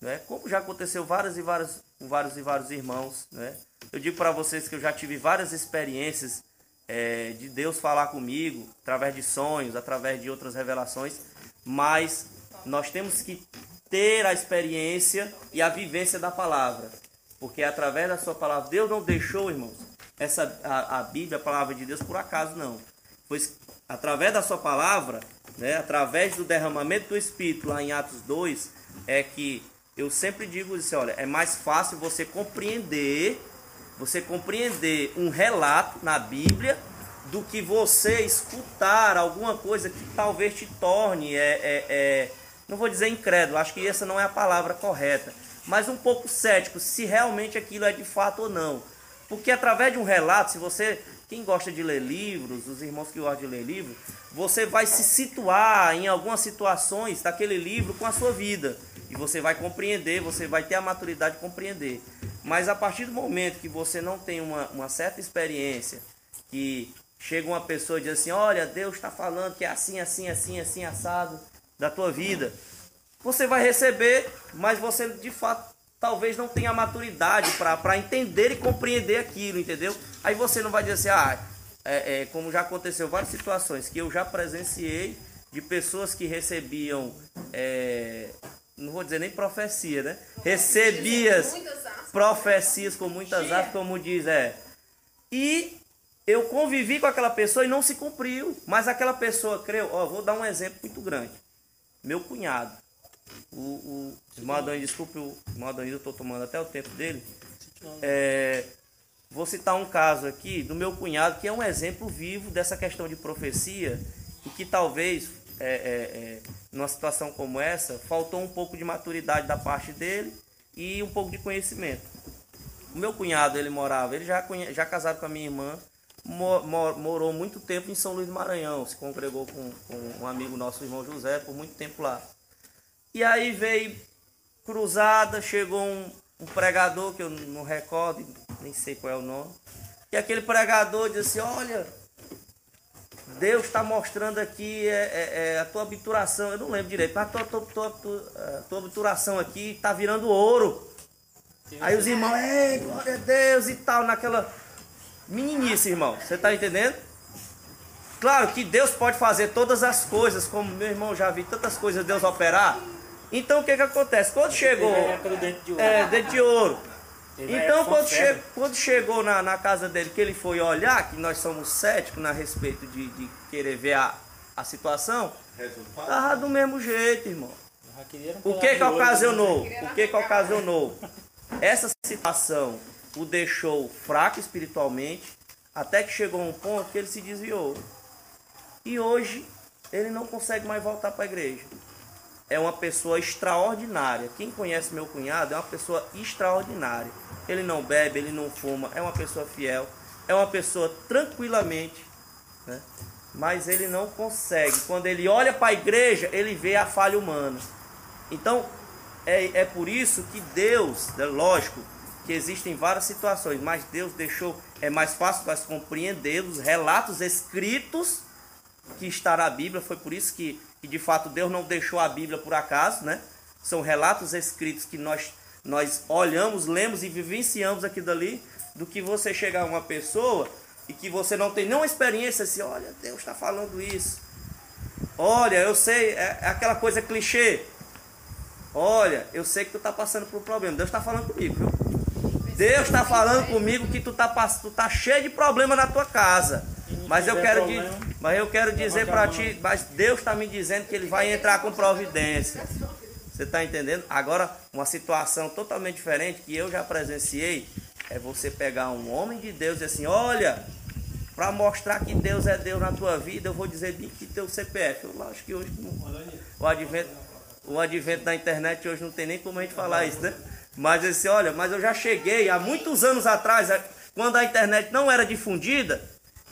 Né? Como já aconteceu várias e várias, com vários e vários irmãos. Né? Eu digo para vocês que eu já tive várias experiências é, de Deus falar comigo, através de sonhos, através de outras revelações, mas nós temos que ter a experiência e a vivência da palavra, porque através da sua palavra, Deus não deixou, irmãos, essa a, a Bíblia, a palavra de Deus, por acaso não, pois através da sua palavra, né, através do derramamento do Espírito, lá em Atos 2, é que eu sempre digo isso, olha, é mais fácil você compreender você compreender um relato na Bíblia do que você escutar alguma coisa que talvez te torne, é, é, é, não vou dizer incrédulo, acho que essa não é a palavra correta, mas um pouco cético se realmente aquilo é de fato ou não. Porque através de um relato, se você, quem gosta de ler livros, os irmãos que gostam de ler livros, você vai se situar em algumas situações daquele livro com a sua vida. E você vai compreender, você vai ter a maturidade de compreender. Mas a partir do momento que você não tem uma, uma certa experiência, que chega uma pessoa e diz assim, olha, Deus está falando que é assim, assim, assim, assim, assado da tua vida. Você vai receber, mas você de fato talvez não tenha maturidade para entender e compreender aquilo, entendeu? Aí você não vai dizer assim, ah, é, é, como já aconteceu várias situações que eu já presenciei de pessoas que recebiam, é, não vou dizer nem profecia, né? Recebias profecias com muitas asas, como diz, é. E eu convivi com aquela pessoa e não se cumpriu. Mas aquela pessoa creu. Ó, vou dar um exemplo muito grande. Meu cunhado. O, o irmão Adão, desculpe, o irmão Adão, eu estou tomando até o tempo dele. É, vou citar um caso aqui do meu cunhado, que é um exemplo vivo dessa questão de profecia, e que talvez, é, é, é, numa situação como essa, faltou um pouco de maturidade da parte dele e um pouco de conhecimento. O meu cunhado, ele morava, ele já, já casado com a minha irmã, morou muito tempo em São Luís do Maranhão, se congregou com, com um amigo nosso, o irmão José, por muito tempo lá. E aí veio cruzada, chegou um, um pregador, que eu não recordo, nem sei qual é o nome, e aquele pregador disse olha, Deus está mostrando aqui é, é, é, a tua obturação, eu não lembro direito, mas a tua, tua, tua, tua, é, obturação aqui está virando ouro. Aí os irmãos, ei, glória a Deus e tal, naquela meninice, irmão, você está entendendo? Claro que Deus pode fazer todas as coisas, como meu irmão já vi tantas coisas Deus operar. Então o que que acontece? Quando chegou. É, dente de ouro. Então, quando, che quando, chegou na, na, casa dele, que ele foi olhar, que nós somos céticos na respeito de, de querer ver a, a situação, Resultado. tava do mesmo jeito, irmão. O que que ocasionou? O que que ocasionou? Essa situação o deixou fraco espiritualmente, até que chegou um ponto que ele se desviou. E hoje ele não consegue mais voltar para a igreja é uma pessoa extraordinária. Quem conhece meu cunhado é uma pessoa extraordinária. Ele não bebe, ele não fuma, é uma pessoa fiel, é uma pessoa tranquilamente, né? mas ele não consegue. Quando ele olha para a igreja, ele vê a falha humana. Então, é, é por isso que Deus, é lógico que existem várias situações, mas Deus deixou, é mais fácil nós compreender os relatos escritos que está na Bíblia. Foi por isso que que de fato Deus não deixou a Bíblia por acaso, né? São relatos escritos que nós, nós olhamos, lemos e vivenciamos aqui dali, do que você chegar a uma pessoa e que você não tem nenhuma experiência assim, olha, Deus está falando isso. Olha, eu sei, é, é aquela coisa clichê. Olha, eu sei que tu está passando por um problema. Deus está falando comigo, viu? Deus está falando comigo que tu está tu tá cheio de problema na tua casa. Mas eu quero, mas eu quero dizer para ti, mas Deus está me dizendo que Ele vai entrar com providência. Você está entendendo? Agora, uma situação totalmente diferente que eu já presenciei é você pegar um homem de Deus e assim, olha, para mostrar que Deus é Deus na tua vida, eu vou dizer que teu CPF. Eu acho que hoje o advento, o advento da internet hoje não tem nem como a gente falar isso, né? Mas assim, olha, mas eu já cheguei há muitos anos atrás, quando a internet não era difundida,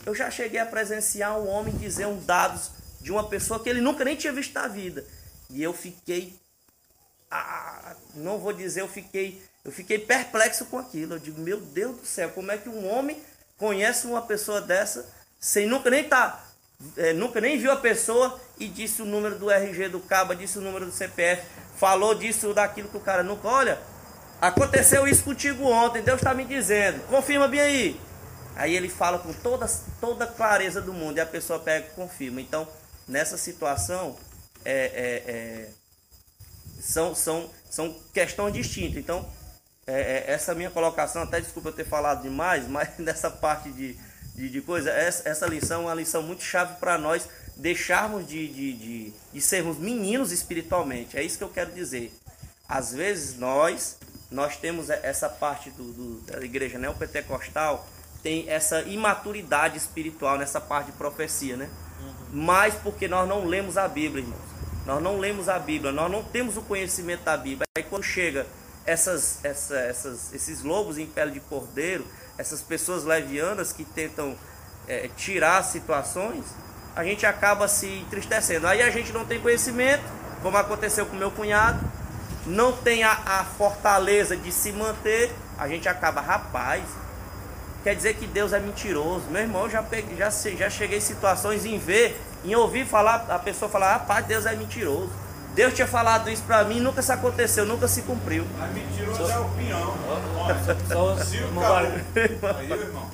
eu já cheguei a presenciar um homem dizer um dados de uma pessoa que ele nunca nem tinha visto na vida. E eu fiquei. Ah, não vou dizer, eu fiquei. Eu fiquei perplexo com aquilo. Eu digo, meu Deus do céu, como é que um homem conhece uma pessoa dessa sem nunca nem tá, é, nunca nem viu a pessoa e disse o número do RG do caba, disse o número do CPF. falou disso, daquilo que o cara nunca. Olha, aconteceu isso contigo ontem, Deus está me dizendo, confirma bem aí. Aí ele fala com toda, toda a clareza do mundo e a pessoa pega e confirma. Então, nessa situação, é, é, é, são, são, são questões distintas. Então, é, é, essa minha colocação, até desculpa eu ter falado demais, mas nessa parte de, de, de coisa, essa, essa lição é uma lição muito chave para nós deixarmos de, de, de, de sermos meninos espiritualmente. É isso que eu quero dizer. Às vezes nós, nós temos essa parte do, do da igreja neopentecostal, tem essa imaturidade espiritual nessa parte de profecia, né? Uhum. Mas porque nós não lemos a Bíblia, irmãos. Nós não lemos a Bíblia, nós não temos o conhecimento da Bíblia. Aí quando chega essas, essa, essas, esses lobos em pele de cordeiro, essas pessoas levianas que tentam é, tirar situações, a gente acaba se entristecendo. Aí a gente não tem conhecimento, como aconteceu com meu cunhado, não tem a, a fortaleza de se manter, a gente acaba, rapaz, quer dizer que Deus é mentiroso. Meu irmão, já, peguei, já, já cheguei em situações em ver, em ouvir falar, a pessoa falar, rapaz, Deus é mentiroso. Deus tinha falado isso pra mim, nunca se aconteceu, nunca se cumpriu. Mas mentiroso é o pinhão. Só, Se o. Aí, irmão.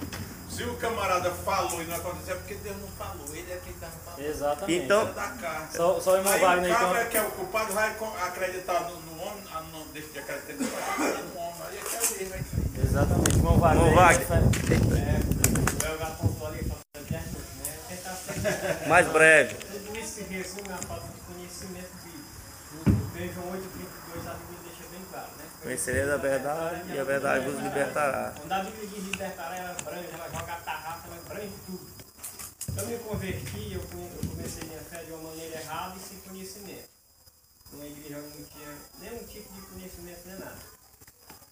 Se o camarada falou e não aconteceu, é porque Deus não falou. Ele é quem estava falando. Exatamente. Então- É da carta. Só, só o irmão Wagner, cara então. é que é o culpado vai acreditar no, no homem, não deixa de acreditar no homem, vai acreditar no homem. Aí é que é o erro, é isso aí. Exatamente. É, falando de artes, né? Tentar ser Mais breve. Tudo isso se resume à falta de conhecimento. No João 8,32 a Bíblia deixa bem claro, né? Conhecereis a verdade e a verdade vos libertará. Quando a Bíblia diz libertará, ela branca, ela joga a tarrafa, ela branca tudo. Eu me converti, eu comecei minha fé de uma maneira errada e sem conhecimento. Numa igreja onde não tinha nenhum tipo de conhecimento nem nada.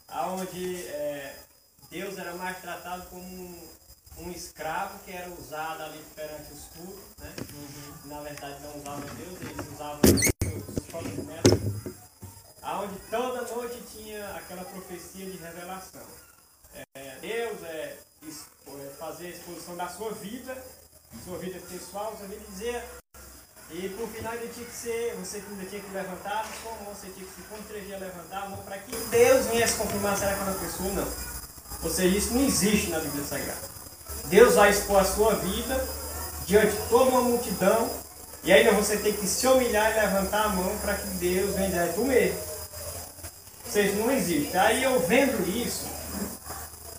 Aonde é, Deus era mais tratado como um, um escravo que era usado ali perante os cultos, né? Na verdade não usavam Deus, eles usavam os próprios métodos. Aonde toda noite tinha aquela profecia de revelação. É, Deus é, é fazer a exposição da sua vida, sua vida pessoal, sua vida dizer. E por final ainda tinha que ser, você ainda tinha que levantar a sua mão, você tinha que se constrenger a levantar a mão para que Deus viesse confirmar se era aquela pessoa ou não. Ou seja, isso não existe na Bíblia Sagrada. Deus vai expor a sua vida diante de toda uma multidão e ainda você tem que se humilhar e levantar a mão para que Deus venha tu mesmo. Ou seja, não existe. Aí eu vendo isso,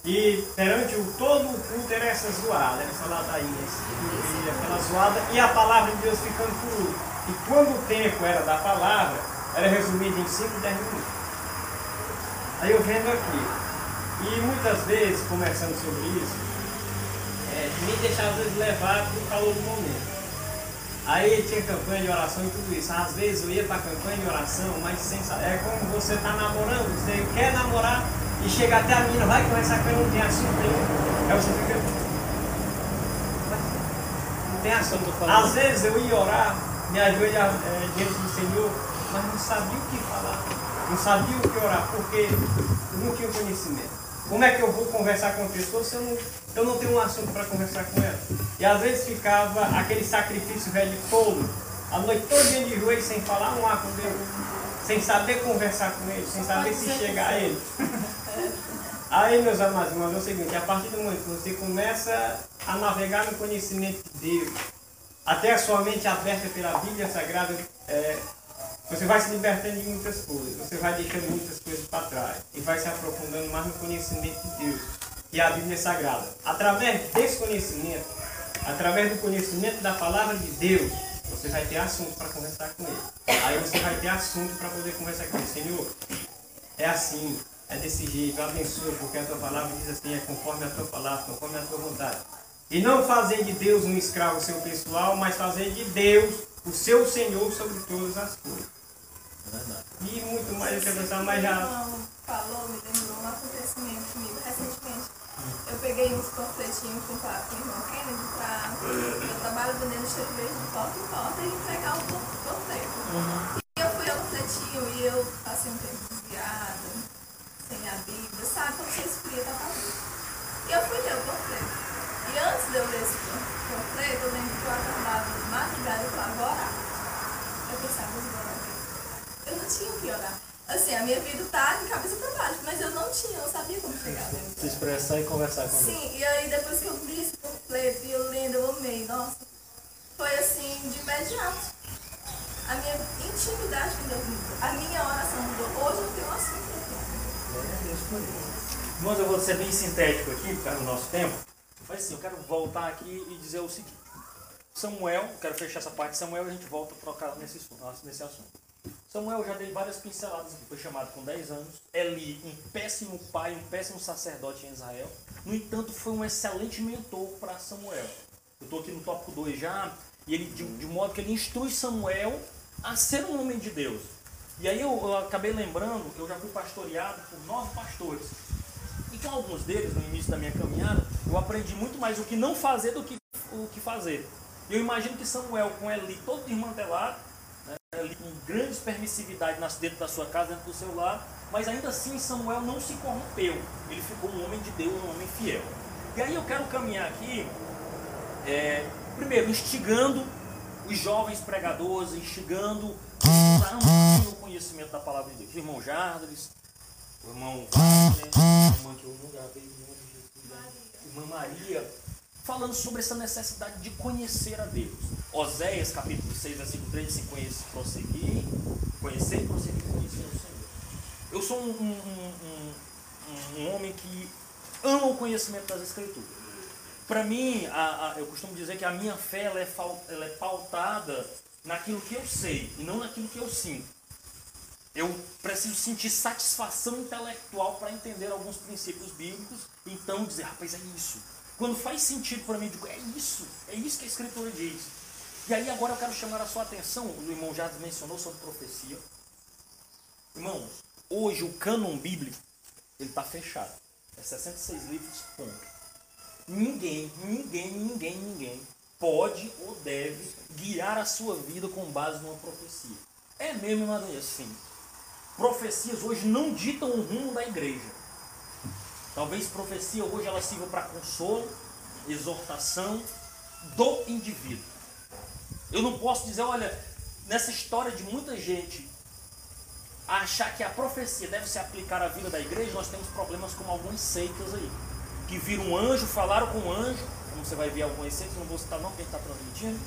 e perante o todo o culto era essa zoada, era essa ladainha, esse- aquela zoada, e a palavra de Deus ficando por último. E quando o tempo era da palavra, era resumido em 5, 10 minutos. Aí eu vendo aqui, e muitas vezes, conversando sobre isso, é, me deixava às vezes levar pro calor do momento. Aí tinha campanha de oração e tudo isso. Às vezes eu ia para campanha de oração, mas sem saber. É como você está namorando, você quer namorar e chega até a menina, vai conversar com ela, não tem assunto nenhum. Aí você fica. Não tem assunto. Às vezes eu ia orar, me ajoelhar é, diante do Senhor, mas não sabia o que falar. Não sabia o que orar, porque eu não tinha conhecimento. Como é que eu vou conversar com a pessoa se eu não, eu não tenho um assunto para conversar com ela? E às vezes ficava aquele sacrifício velho todo, a noite toda de joelho sem falar um ar com Deus, sem saber conversar com ele, sem saber se chegar a ele. Aí, meus amados irmãos, é o seguinte, a partir do momento que você começa a navegar no conhecimento de Deus, até a sua mente aberta pela Bíblia Sagrada, é, você vai se libertando de muitas coisas, você vai deixando muitas coisas para trás e vai se aprofundando mais no conhecimento de Deus, que é a Bíblia Sagrada. Através desse conhecimento, através do conhecimento da palavra de Deus, você vai ter assunto para conversar com ele. Aí você vai ter assunto para poder conversar com ele. Senhor, é assim, é desse jeito, abençoa, porque a tua palavra diz assim, é conforme a tua palavra, conforme a tua vontade. E não fazer de Deus um escravo seu pessoal, mas fazer de Deus o seu Senhor sobre todas as coisas. E muito mais do que pensar, mas já. irmão falou, me lembrou um acontecimento comigo recentemente. Eu peguei uns panfletinhos com, o irmão Kennedy pra. Eu trabalho vendendo cheiro verde de porta em porta e entregar o pan- panfleto. E eu fui ao panfletinho e eu passei um tempo sabe? Quando você esfria, tá vazio. E eu fui ler o panfleto. E antes de eu ler esse pan- panfleto, eu lembro que eu acordava de madrugada e falava, vou orar. Eu pensava, vou orar. Eu não tinha o que orar. Assim, a minha vida tá de cabeça pra baixo, mas eu não tinha, eu não sabia como chegar mesmo. Se expressar e conversar com. Sim, e aí depois que eu li esse panfleto e eu lendo, eu amei, nossa. Foi assim, de imediato. A minha intimidade com Deus mudou. A minha oração mudou. Hoje eu tenho um assunto aqui. Irmãos, eu vou ser bem sintético aqui, por causa do nosso tempo. Mas assim, eu quero voltar aqui e dizer o seguinte. Samuel, quero fechar essa parte de Samuel e a gente volta a trocar nesse, nesse assunto. Samuel, já dei várias pinceladas aqui, foi chamado com 10 anos. Eli, um péssimo pai, um péssimo sacerdote em Israel. No entanto, foi um excelente mentor para Samuel. Eu estou aqui no tópico 2 já, e ele, de, de modo que ele instrui Samuel a ser um homem de Deus. E aí eu, eu acabei lembrando, eu já fui pastoreado por nove pastores. E com alguns deles, no início da minha caminhada, eu aprendi muito mais o que não fazer do que o que fazer. Eu imagino que Samuel, com Eli todo desmantelado, né, Eli com grandes permissividades nas- dentro da sua casa, dentro do seu lar, mas ainda assim Samuel não se corrompeu. Ele ficou um homem de Deus, um homem fiel. E aí eu quero caminhar aqui, é, primeiro, instigando os jovens pregadores, instigando o conhecimento da palavra de Deus. O irmão Jardim, o irmão irmã que gravei o né? irmã Maria, falando sobre essa necessidade de conhecer a Deus. Oséias, capítulo 6, versículo 3, assim, conhece, prosseguir, conhecer e prosseguir conhecer o Senhor. Eu sou um, um- um- um- homem que ama o conhecimento das Escrituras. Para mim, a- a- eu costumo dizer que a minha fé ela é, ela é pautada naquilo que eu sei e não naquilo que eu sinto. Eu preciso sentir satisfação intelectual para entender alguns princípios bíblicos, então dizer, rapaz, é isso. Quando faz sentido para mim, digo, é isso, é isso que a Escritura diz. E aí agora eu quero chamar a sua atenção, o irmão Jardim mencionou sobre profecia. Irmãos, hoje o cânon bíblico, ele está fechado. É 66 livros, ponto. Ninguém, ninguém, ninguém, ninguém pode ou deve guiar a sua vida com base numa profecia. É mesmo, Maria, sim. Profecias hoje não ditam o rumo da igreja. Talvez profecia hoje ela sirva para consolo, exortação do indivíduo. Eu não posso dizer, olha, nessa história de muita gente achar que a profecia deve se aplicar à vida da igreja, nós temos problemas com algumas seitas aí. Que viram um anjo, falaram com um anjo, como você vai ver algumas seitas, não vou citar não, porque está transmitindo.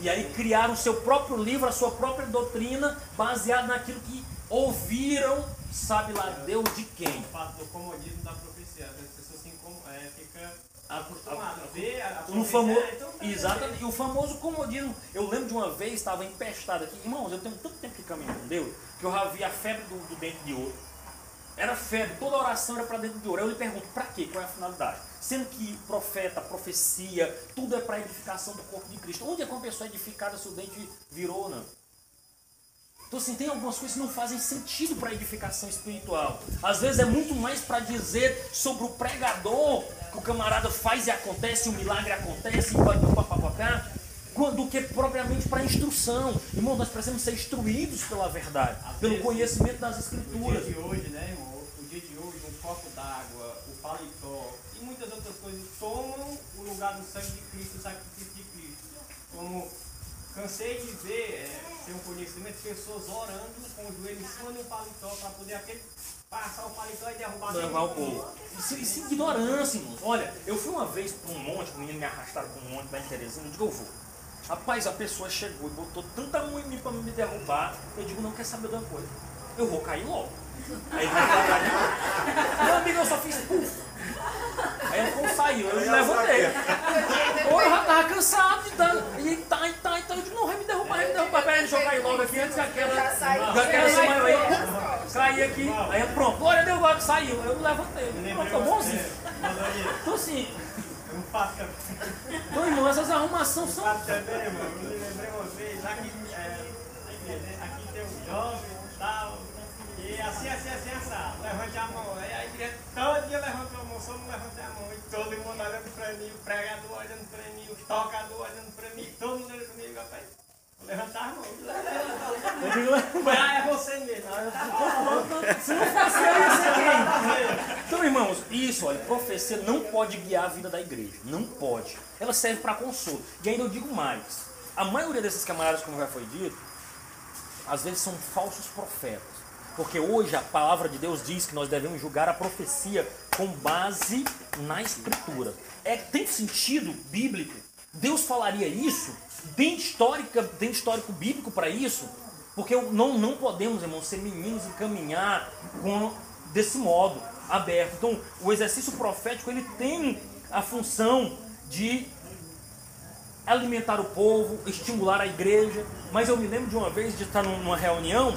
E aí criaram o seu próprio livro, a sua própria doutrina, baseado naquilo que ouviram, sabe lá Deus de quem. O fato do comodismo da profecia. As pessoas se é, ficam A- acostumadas a ver a, a No profecia, famoso, então tá exatamente, e o famoso comodismo. Eu lembro de uma vez, estava empestado aqui. Irmãos, eu tenho tanto tempo que caminho com Deus, que eu já vi a febre do, do dente de ouro. Era febre, toda oração era para dentro de ouro. Eu lhe pergunto, para quê? Qual é a finalidade? Sendo que profeta, profecia, tudo é para edificação do corpo de Cristo. Onde é que uma pessoa é edificada se o dente virou ou não? Então, assim, tem algumas coisas que não fazem sentido para a edificação espiritual. Às vezes é muito mais para dizer sobre o pregador que o camarada faz e acontece, o milagre acontece, e papapá, do que propriamente para a instrução. Irmão, nós precisamos ser instruídos pela verdade, pelo conhecimento das O dia escrituras. de hoje, né, irmão? O dia de hoje, um copo d'água, o paletó muitas outras coisas tomam o lugar do sangue de Cristo, o sacrifício de Cristo. Como cansei de ver, é, ter um conhecimento, pessoas orando com o joelho em cima de um paletó para poder aquele passar o paletó e derrubar Levar o povo. Isso, isso é ignorância, irmãos. Olha, eu fui uma vez para um monte, o menino me arrastaram para um monte lá em Teresina, eu digo, eu vou. Rapaz, a pessoa chegou e botou tanta mão em mim para me derrubar, eu digo, não quer saber de uma coisa. Eu vou cair logo. Aí vai. Meu amigo, eu só fiz puf. Aí ele como saiu, eu me levantei. Ou eu já tava cansado de dar. E tá, e tá, e tá. Eu digo, não, vai me derrubar, vai me derrubar. Peraí, deixa eu cair logo aqui antes que aquela. Já saiu. Já aquela Já semana aí. saiu. Caí aqui. Aí eu, pronto, glória a Deus, agora saiu. Eu me levantei. Pronto, tá bonzinho. Aí, Então assim, então, irmão, essas arrumações são. Fato também, irmão, eu me lembrei uma vez, aqui, é, aqui, né, aqui tem um jovem e tal, e assim, assim, assim, assado, levante a mão. Aí a igreja todo dia levantou a mão, só não levantei a mão. Todo mundo olhando pra mim, o pregador olhando pra mim, o tocador olhando pra mim, todo mundo olhando mim, rapaz, vou levantar a mão. Ah, é você mesmo. se não fosse eu, ia ser quem? Então, irmãos, isso, olha, profecia não pode guiar a vida da igreja. Não pode. Ela serve para consolo. E ainda eu digo mais. A maioria desses camaradas, como já foi dito, às vezes são falsos profetas. Porque hoje a palavra de Deus diz que nós devemos julgar a profecia com base na escritura. É, tem sentido bíblico? Deus falaria isso? Tem, histórica, tem histórico bíblico para isso? Porque não, não podemos, irmãos, ser meninos e caminhar com, desse modo, aberto. Então, o exercício profético ele tem a função de alimentar o povo, estimular a igreja. Mas eu me lembro de uma vez de estar numa reunião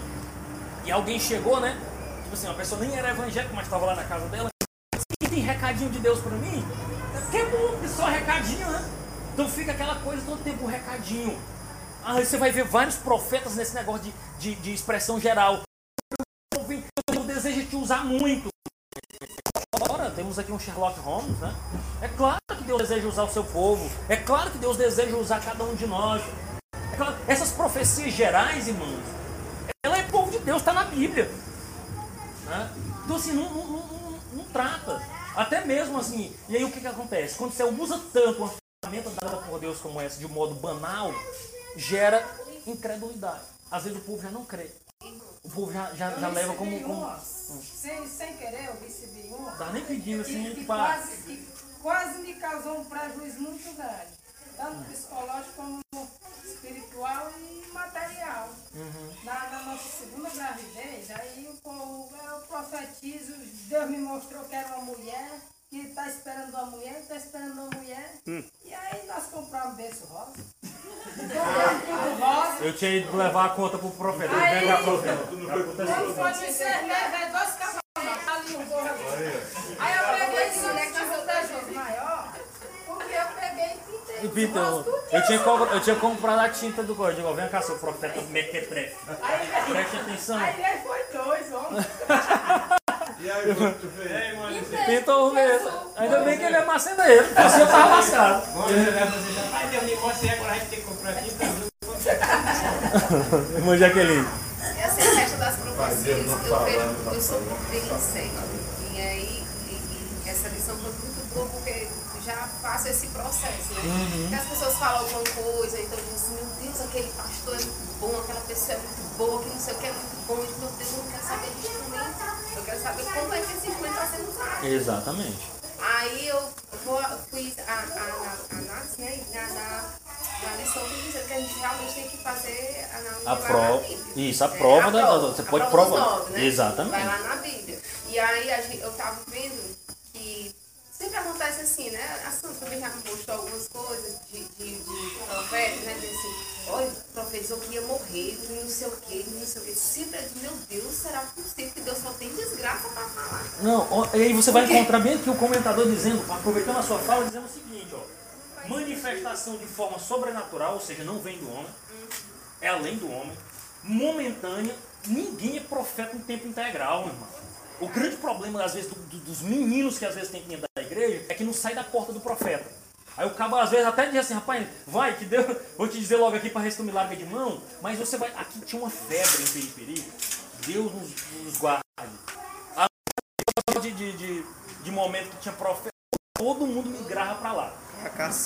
e alguém chegou, né? Tipo assim, uma pessoa nem era evangélica, mas estava lá na casa dela. E tem recadinho de Deus para mim? Que bom, que só recadinho, né? Então fica aquela coisa todo tempo, um recadinho. Aí você vai ver vários profetas nesse negócio de, de, de expressão geral. Eu desejo te usar muito. Agora temos aqui um Sherlock Holmes, né? É claro que Deus deseja usar o seu povo. É claro que Deus deseja usar cada um de nós. É claro, essas profecias gerais, irmãos, ela é povo de Deus, está na Bíblia. Né? Então assim, não, não, não, não, trata. Até mesmo assim, e aí o que, que acontece? Quando você usa tanto uma ferramenta dada por Deus como essa de modo banal, gera incredulidade. Às vezes o povo já não crê. O povo já, já, já leva como. como... Uma, sem, sem querer, eu recebi uma. Tá nem pedindo assim, que, que, quase, que quase me causou um prejuízo muito grande. Tanto psicológico como espiritual e material. Uhum. Na, na nossa segunda gravidez, aí o, o, eu profetizo, Deus me mostrou que era uma mulher que está esperando uma mulher, está esperando uma mulher. Hum. E aí nós compramos berço rosa. Eu tinha ido levar a conta pro profeta. Aí- pega a profeta. Quando foi discernir, veio dois cavalos ali um gorro aqui. Aí eu peguei e disse, e. E tudo eu tinha, eu tinha comprado a tinta do código. Vem cá, seu profeta mequetrefe. Aí, Preste atenção. aí ele foi dois, homens. E aí, tu fez? Você Pintou o mesmo. Ainda bem que ele é. Assim eu tava lascado. você vai fazer já. Vai ter um negócio aí, agora a gente tem que comprar aqui. Então, Irmã Jaqueline. Essa é a festa das profecias. Eu, vejo, tá eu sou bem. E aí, e, e essa lição foi muito boa porque já faço esse processo, né? Porque as pessoas falam alguma coisa, então dizem assim, meu Deus, aquele pastor é muito bom, aquela pessoa é muito boa, que não sei o que é muito bom. Eu digo, meu Deus, eu não quero saber de instrumento. Eu quero saber como é que esse instrumento está sendo usado. Exatamente. Aí eu vou, fiz a, a, a análise, né? e Na, na, na lição dizer que a gente realmente tem que fazer A prova- na Bíblia. isso, a prova da- prova, você a pode provar. né? Exatamente. Vai lá na Bíblia. E aí a eu tava vendo que sempre acontece assim, né? A Sandra também já postou algumas coisas de, de, de profeta, né? Diz assim, olha, profetizou que ia morrer, não sei o quê, não sei o quê. Sempre eu digo, meu Deus, será possível que Deus só tem desgraça pra falar? Não, e aí você vai encontrar bem aqui o comentador dizendo, aproveitando a sua fala, dizendo o seguinte, ó. Manifestação de forma sobrenatural, ou seja, não vem do homem, é além do homem, momentânea, ninguém é profeta em tempo integral, irmão. O grande problema, às vezes, do- do- dos meninos que às vezes tem que dentro da igreja é que não sai da porta do profeta. Aí o cabo às vezes até diz assim, rapaz, vai, que Deus, vou te dizer logo aqui para resumir larga de mão, mas você vai. Aqui tinha uma febre em Periperi, Deus nos, nos guarde. A de, de, de, de momento que tinha profeta, todo mundo migrava para lá.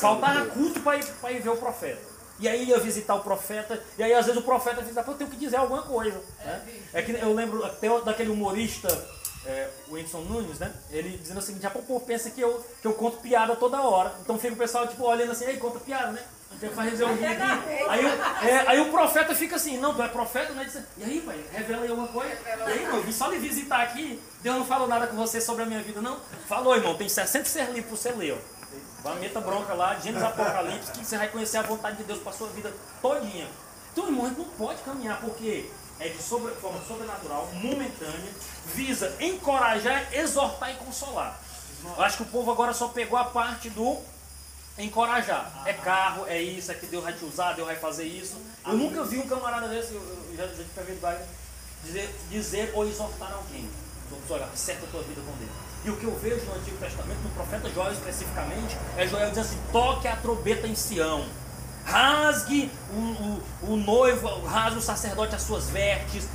Faltava culto para ir, pra ir ver o profeta. E aí ia visitar o profeta, e aí às vezes o profeta dizia, pô, eu tenho que dizer alguma coisa. né? É que eu lembro até daquele humorista, é, o Whindersson Nunes, né? Ele dizendo o seguinte, já o povo pensa que eu, que eu conto piada toda hora. Então fica o pessoal tipo olhando assim, ei, conta piada, né? Você faz eu rir aqui. Aí, o- é, aí o profeta fica assim, não, tu é profeta, né? E aí, pai, revela aí alguma coisa. E aí, irmão, eu vim só lhe visitar aqui, Deus não falou nada com você sobre a minha vida, não? Falou, irmão, tem 60 ser livre pra você ler, ó. Vai, meta bronca lá, Gênesis Apocalipse, que você vai conhecer a vontade de Deus para sua vida todinha. Então, irmão, a gente não pode caminhar porque é de sobre, forma sobrenatural, momentânea, visa encorajar, exortar e consolar. Eu acho que o povo agora só pegou a parte do encorajar. É carro, é isso, é que Deus vai te usar, Deus vai fazer isso. Eu nunca vi um camarada desse, eu, já, já do bairro, dizer, dizer ou exortar alguém. Vamos olhar, acerta a tua vida com Deus. E o que eu vejo no Antigo Testamento, no profeta Joel especificamente, é Joel dizendo assim: toque a trombeta em Sião. Rasgue o, o, o noivo, rasgue o sacerdote as suas vestes,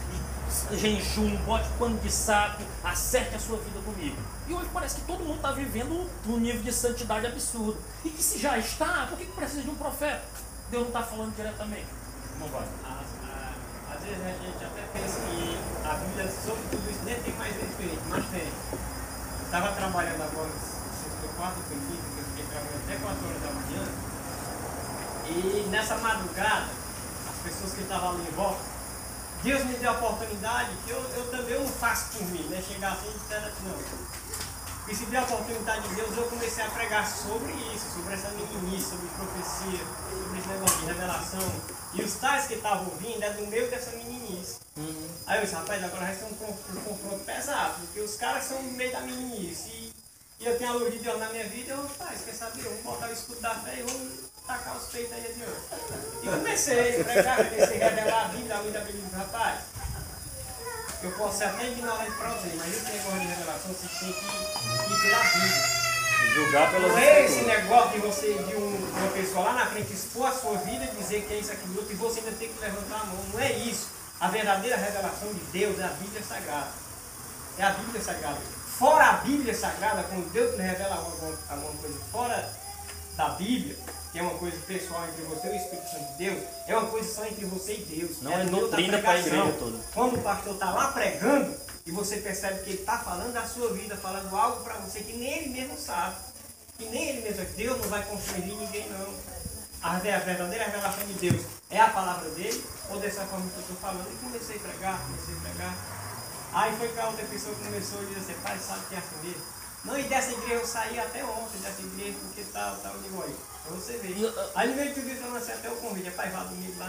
e jejum, bote pano de saco, acerte a sua vida comigo. E hoje parece que todo mundo está vivendo num nível de santidade absurdo. E que se já está, por que precisa de um profeta? Deus não está falando diretamente. Não vai. Às, vezes a gente até pensa que a Bíblia sobre tudo isso nem tem mais respeito, mas tem. Eu estava trabalhando agora no sexto quarto período, que eu fiquei trabalhando até 4 horas da manhã, e nessa madrugada, as pessoas que estavam ali em volta, Deus me deu a oportunidade que eu, eu também não faço por mim, né? Chegar assim e dizer, não. E se deu a oportunidade de Deus, eu comecei a pregar sobre isso, sobre essa meninice, sobre profecia, sobre esse negócio de revelação. E os tais que estavam ouvindo é do meio dessa meninice. Aí eu disse, rapaz, agora vai ser um, um confronto pesado, porque os caras são no meio da meninice. E, e eu tenho a luz de Deus na minha vida, eu, rapaz, quer saber, eu vou botar o escudo da fé e vou tacar os peitos aí adiante. E comecei a pregar, comecei a revelar a Bíblia, a luz da Bíblia, rapaz. Eu posso ser até ignorante para você, mas esse negócio de revelação você tem que, que ter a Bíblia. Julgar pelas Não é esse negócio de você, de um- uma pessoa lá na frente expor a sua vida e dizer que é isso, aquilo, outro, e você ainda tem que levantar a mão. Não é isso. A verdadeira revelação de Deus é a Bíblia Sagrada. É a Bíblia Sagrada. Fora a Bíblia Sagrada, quando Deus lhe revela alguma, alguma coisa fora da Bíblia, que é uma coisa pessoal entre você e o Espírito Santo de Deus, é uma coisa só entre você e Deus. Não é é doutrina para a igreja toda. Quando o pastor está lá pregando e você percebe que ele está falando da sua vida, falando algo para você que nem ele mesmo sabe, que nem ele mesmo, Deus não vai constranger ninguém não. A ve- a verdadeira revelação de Deus é a palavra dele, ou dessa forma que eu estou falando, e comecei a pregar, comecei a pregar. Aí foi que a outra pessoa começou a dizer assim, pai, sabe que é assim mesmo? Não, e dessa igreja eu saí até ontem dessa igreja, porque tal, tal, eu digo, olha, você ver. E eu- Aí ele veio tudo eu lancei até o convite, pai, vá domingo lá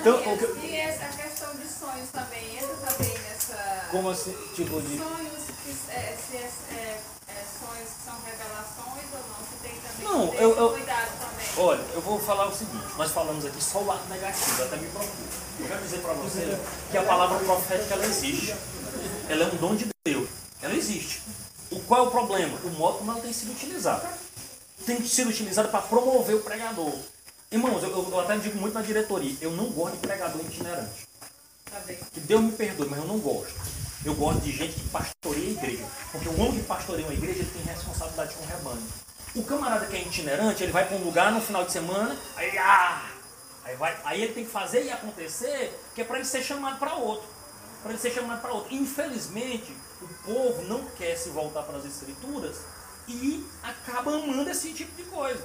Então, o que- E essa questão de sonhos também entra também nessa. Como assim, tipo de. Sonhos que é, se é, é, é, sonhos que são revelações ou não? Você tem também Não, eu- eu- cuidado também. Olha, eu vou falar o seguinte, nós falamos aqui só o lado negativo, até me preocupa. Eu quero dizer para você que a palavra profética ela existe. Ela é um dom de Deus. Ela existe. O qual é o problema? O modo como ela tem sido utilizada. Tem sido utilizada para promover o pregador. Irmãos, eu, eu até digo muito na diretoria, eu não gosto de pregador itinerante. Tá. Que Deus me perdoe, mas eu não gosto. Eu gosto de gente que pastoreia a igreja. Porque o homem que pastoreia uma igreja, ele tem responsabilidade com o rebanho. O camarada que é itinerante, ele vai para um lugar no final de semana, aí, ah, aí, vai, aí ele tem que fazer e acontecer, que é para ele ser chamado para outro. Para ele ser chamado para outro. Infelizmente, o povo não quer se voltar para as escrituras e acaba amando esse tipo de coisa.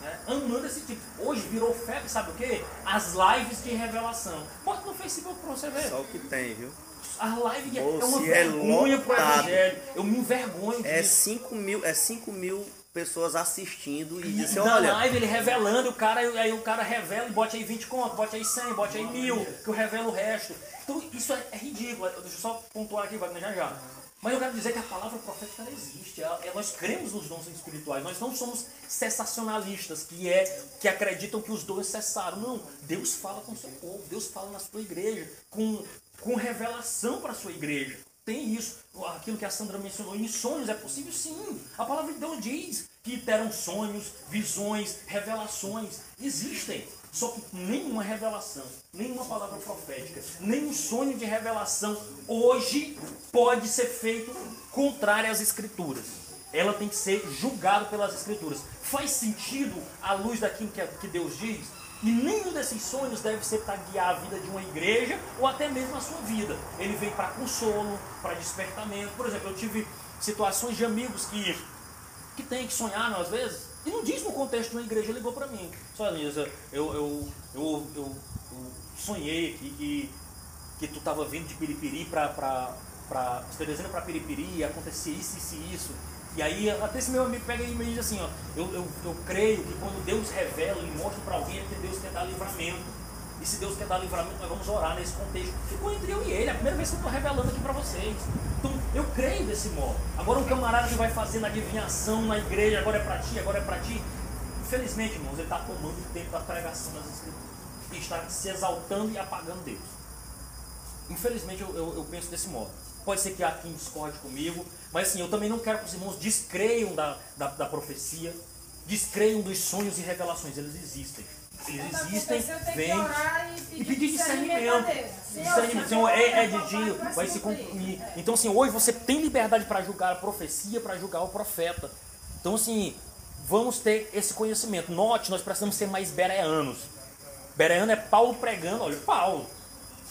né? Amando esse tipo. Hoje virou febre, sabe o quê? As lives de revelação. Bota no Facebook para você ver. Só o que tem, viu? A live de- é Moço, uma é vergonha pro lotado. evangelho. Eu me envergonho É disso. 5 mil, é 5 mil pessoas assistindo e E dizem, na olha, live ele revelando, o cara, aí o cara revela e bote aí 20 conto, bote aí 100, bote aí mil, que eu revelo o resto. Então isso é, é ridículo. Deixa eu só pontuar aqui, Wagner, já já. Mas eu quero dizer que a palavra profética ela existe. Nós cremos nos dons espirituais. Nós não somos sensacionalistas que, é, que acreditam que os dons cessaram. Não. Deus fala com o seu povo. Deus fala na sua igreja. Com, com revelação para a sua igreja. Tem isso. Aquilo que a Sandra mencionou. Em sonhos é possível? Sim. A palavra de Deus diz que terão sonhos, visões, revelações. Existem. Só que nenhuma revelação, nenhuma palavra profética, nenhum sonho de revelação hoje pode ser feito contrário às escrituras. Ela tem que ser julgada pelas escrituras. Faz sentido à luz daquilo que, Deus diz? E nenhum desses sonhos deve ser para guiar a vida de uma igreja ou até mesmo a sua vida. Ele vem para consolo, para despertamento. Por exemplo, eu tive situações de amigos que que tem que sonhar às vezes, e não diz no contexto de uma igreja, ligou para mim. Só Elisa, eu, eu, eu, eu, sonhei que, que tu estava vindo de Piripiri para para Teresina para Piripiri e acontecia isso, isso e isso. E aí até esse meu amigo pega e me diz assim, ó, eu, eu, eu creio que quando Deus revela e mostra para alguém é que Deus quer dar livramento. E se Deus quer dar livramento, nós vamos orar nesse contexto. Ficou entre eu e ele, é a primeira vez que eu estou revelando aqui para vocês. Então, eu creio desse modo. Agora, um camarada que vai fazendo adivinhação na igreja, agora é para ti, agora é para ti. Infelizmente, irmãos, ele está tomando o tempo da pregação das escrituras. E está se exaltando e apagando Deus. Infelizmente, eu, eu, eu penso desse modo. Pode ser que há quem discorde comigo, mas assim, eu também não quero que os irmãos descreiam da, da, da profecia, descreiam dos sonhos e revelações. Eles existem. Eles Quando existem, vem. e E pedir discernimento. Discernimento. se Senhor, é, é de dia, vai se cumprir. Então, assim, hoje você tem liberdade para julgar a profecia, para julgar o profeta. Então, assim, vamos ter esse conhecimento. Note, nós precisamos ser mais bereanos. Bereano é Paulo pregando, olha, Paulo,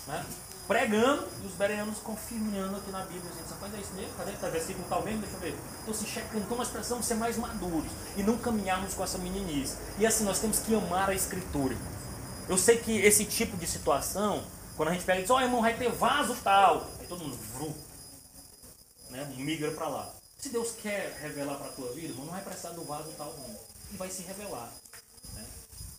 né? Pregando e os bereanos confirmando aqui na Bíblia. Gente, mas é isso mesmo? Cadê? Tá versículo tal mesmo? Deixa eu ver. Então, se checando, então nós precisamos ser mais maduros e não caminharmos com essa meninice. E assim, nós temos que amar a Escritura. Eu sei que esse tipo de situação, quando a gente pega e diz, ó oh, irmão, vai ter vaso tal. Aí todo mundo, vru, né? migra para lá. Se Deus quer revelar para a tua vida, irmão, não vai precisar do vaso tal, não. E vai se revelar. Né?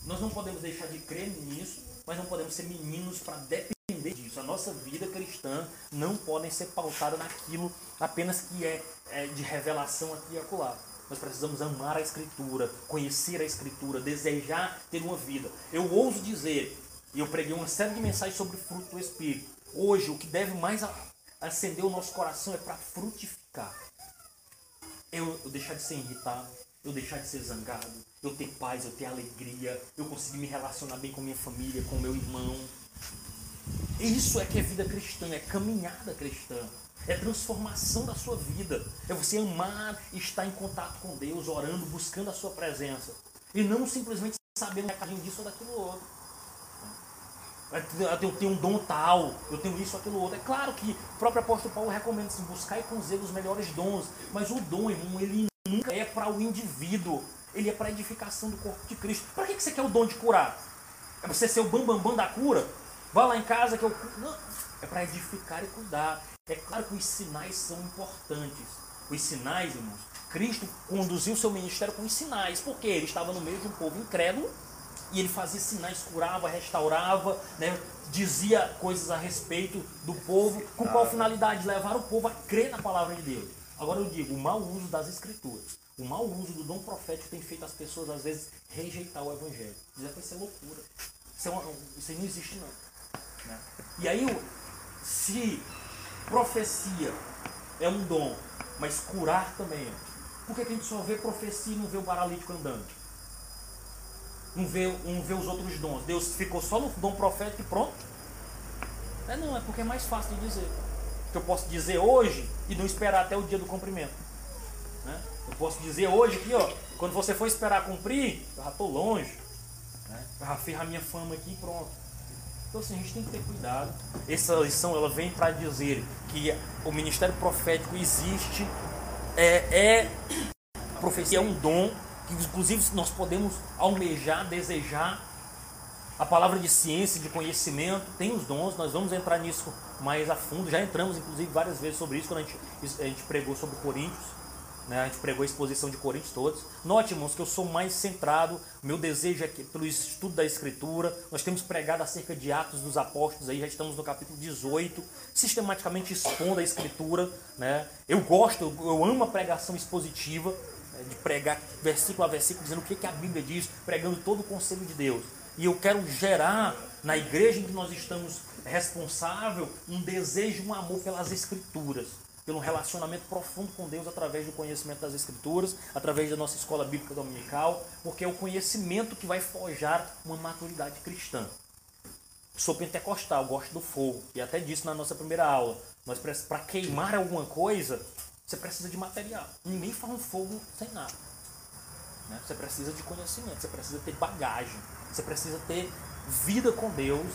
Nós não podemos deixar de crer nisso, mas não podemos ser meninos para depender disso. A nossa vida cristã não pode ser pautada naquilo apenas que é, é de revelação aqui e acolá. Nós precisamos amar a Escritura, conhecer a Escritura, desejar ter uma vida. Eu ouso dizer, e eu preguei uma série de mensagens sobre o fruto do Espírito. Hoje, o que deve mais acender o nosso coração é para frutificar. Eu, eu deixar de ser irritado, eu deixar de ser zangado, eu ter paz, eu ter alegria, eu conseguir me relacionar bem com minha família, com meu irmão. Isso é que é vida cristã, é caminhada cristã. É transformação da sua vida. É você amar estar em contato com Deus, orando, buscando a sua presença. E não simplesmente sabendo um recadinho disso ou daquilo outro. Eu tenho um dom tal, eu tenho isso, aquilo outro. É claro que o próprio apóstolo Paulo recomenda assim, buscar e zelo os melhores dons. Mas o dom, irmão, ele nunca é para o indivíduo. Ele é para a edificação do corpo de Cristo. Para que você quer o dom de curar? É você ser o bambambam bam, bam da cura? Vá lá em casa que eu. Não. É para edificar e cuidar. É claro que os sinais são importantes. Os sinais, irmãos, Cristo conduziu seu ministério com os sinais, porque ele estava no meio de um povo incrédulo e ele fazia sinais, curava, restaurava, né, dizia coisas a respeito do povo, com qual finalidade? Levar o povo a crer na palavra de Deus. Agora eu digo, o mau uso das escrituras, o mau uso do dom profético tem feito as pessoas às vezes rejeitar o evangelho. Dizer que isso é loucura. Isso, é uma, isso aí não existe não. Né? E aí, se profecia é um dom, mas curar também é. Por que, que a gente só vê profecia e não vê o paralítico andando? Não vê, não vê os outros dons. Deus ficou só no dom profético e pronto? É não, é porque é mais fácil de dizer. Que eu posso dizer hoje e não esperar até o dia do cumprimento. Né? Eu posso dizer hoje aqui, ó, quando você for esperar cumprir, eu já estou longe. Né? Eu já fiz a minha fama aqui e pronto. Então assim, a gente tem que ter cuidado. Essa lição ela vem para dizer que o ministério profético existe, é, é a profecia é um dom que inclusive nós podemos almejar, desejar. A palavra de ciência, de conhecimento, tem os dons, nós vamos entrar nisso mais a fundo. Já entramos, inclusive, várias vezes sobre isso quando a gente, a gente pregou sobre Coríntios. Né? A gente pregou a exposição de Coríntios todos. Note, irmãos, que eu sou mais centrado, meu desejo é que, pelo estudo da Escritura. Nós temos pregado acerca de Atos dos Apóstolos, aí já estamos no capítulo 18, sistematicamente expondo a Escritura. Né? Eu gosto, eu, amo a pregação expositiva, né? de pregar versículo a versículo, dizendo o que, que a Bíblia diz, pregando todo o conselho de Deus. E eu quero gerar na igreja em que nós estamos responsável um desejo, um amor pelas Escrituras pelo relacionamento profundo com Deus através do conhecimento das Escrituras, através da nossa escola bíblica dominical, porque é o conhecimento que vai forjar uma maturidade cristã. Sou pentecostal, gosto do fogo, e até disse na nossa primeira aula, mas para queimar alguma coisa, você precisa de material. Ninguém faz um fogo sem nada. Né? Você precisa de conhecimento, você precisa ter bagagem, você precisa ter vida com Deus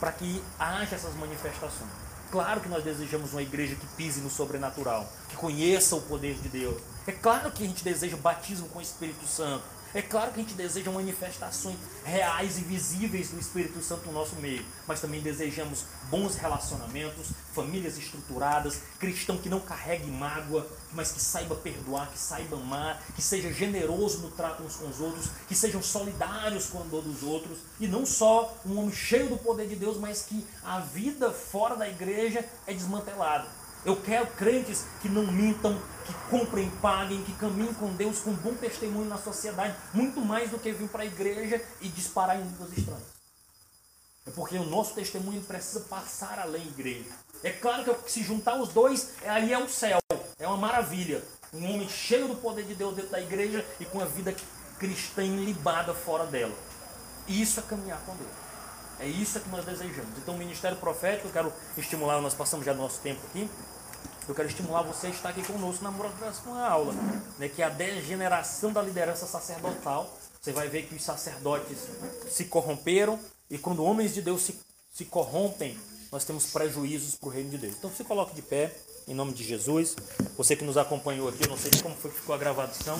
para que haja essas manifestações. Claro que nós desejamos uma igreja que pise no sobrenatural, que conheça o poder de Deus. É claro que a gente deseja batismo com o Espírito Santo. É claro que a gente deseja manifestações reais e visíveis do Espírito Santo no nosso meio, mas também desejamos bons relacionamentos, famílias estruturadas, cristão que não carregue mágoa, mas que saiba perdoar, que saiba amar, que seja generoso no trato uns com os outros, que sejam solidários com a dor dos outros, e não só um homem cheio do poder de Deus, mas que a vida fora da igreja é desmantelada. Eu quero crentes que não mintam, que comprem, paguem, que caminhem com Deus com bom testemunho na sociedade, muito mais do que vir para a igreja e disparar em línguas estranhas. É porque o nosso testemunho precisa passar além da igreja. É claro que se juntar os dois, aí é o céu, é uma maravilha. Um homem cheio do poder de Deus dentro da igreja e com a vida cristã ilibada fora dela. Isso é caminhar com Deus. É isso que nós desejamos. Então, o ministério profético, eu quero estimular, nós passamos já nosso tempo aqui. Eu quero estimular você a estar aqui conosco na próxima aula, né, que é a degeneração da liderança sacerdotal. Você vai ver que os sacerdotes se corromperam e quando homens de Deus se, se corrompem, nós temos prejuízos para o reino de Deus. Então se coloque de pé, em nome de Jesus. Você que nos acompanhou aqui, eu não sei como foi que ficou a gravação,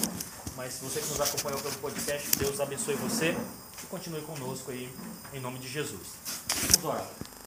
mas você que nos acompanhou pelo podcast, Deus abençoe você e continue conosco aí, em nome de Jesus. Vamos orar.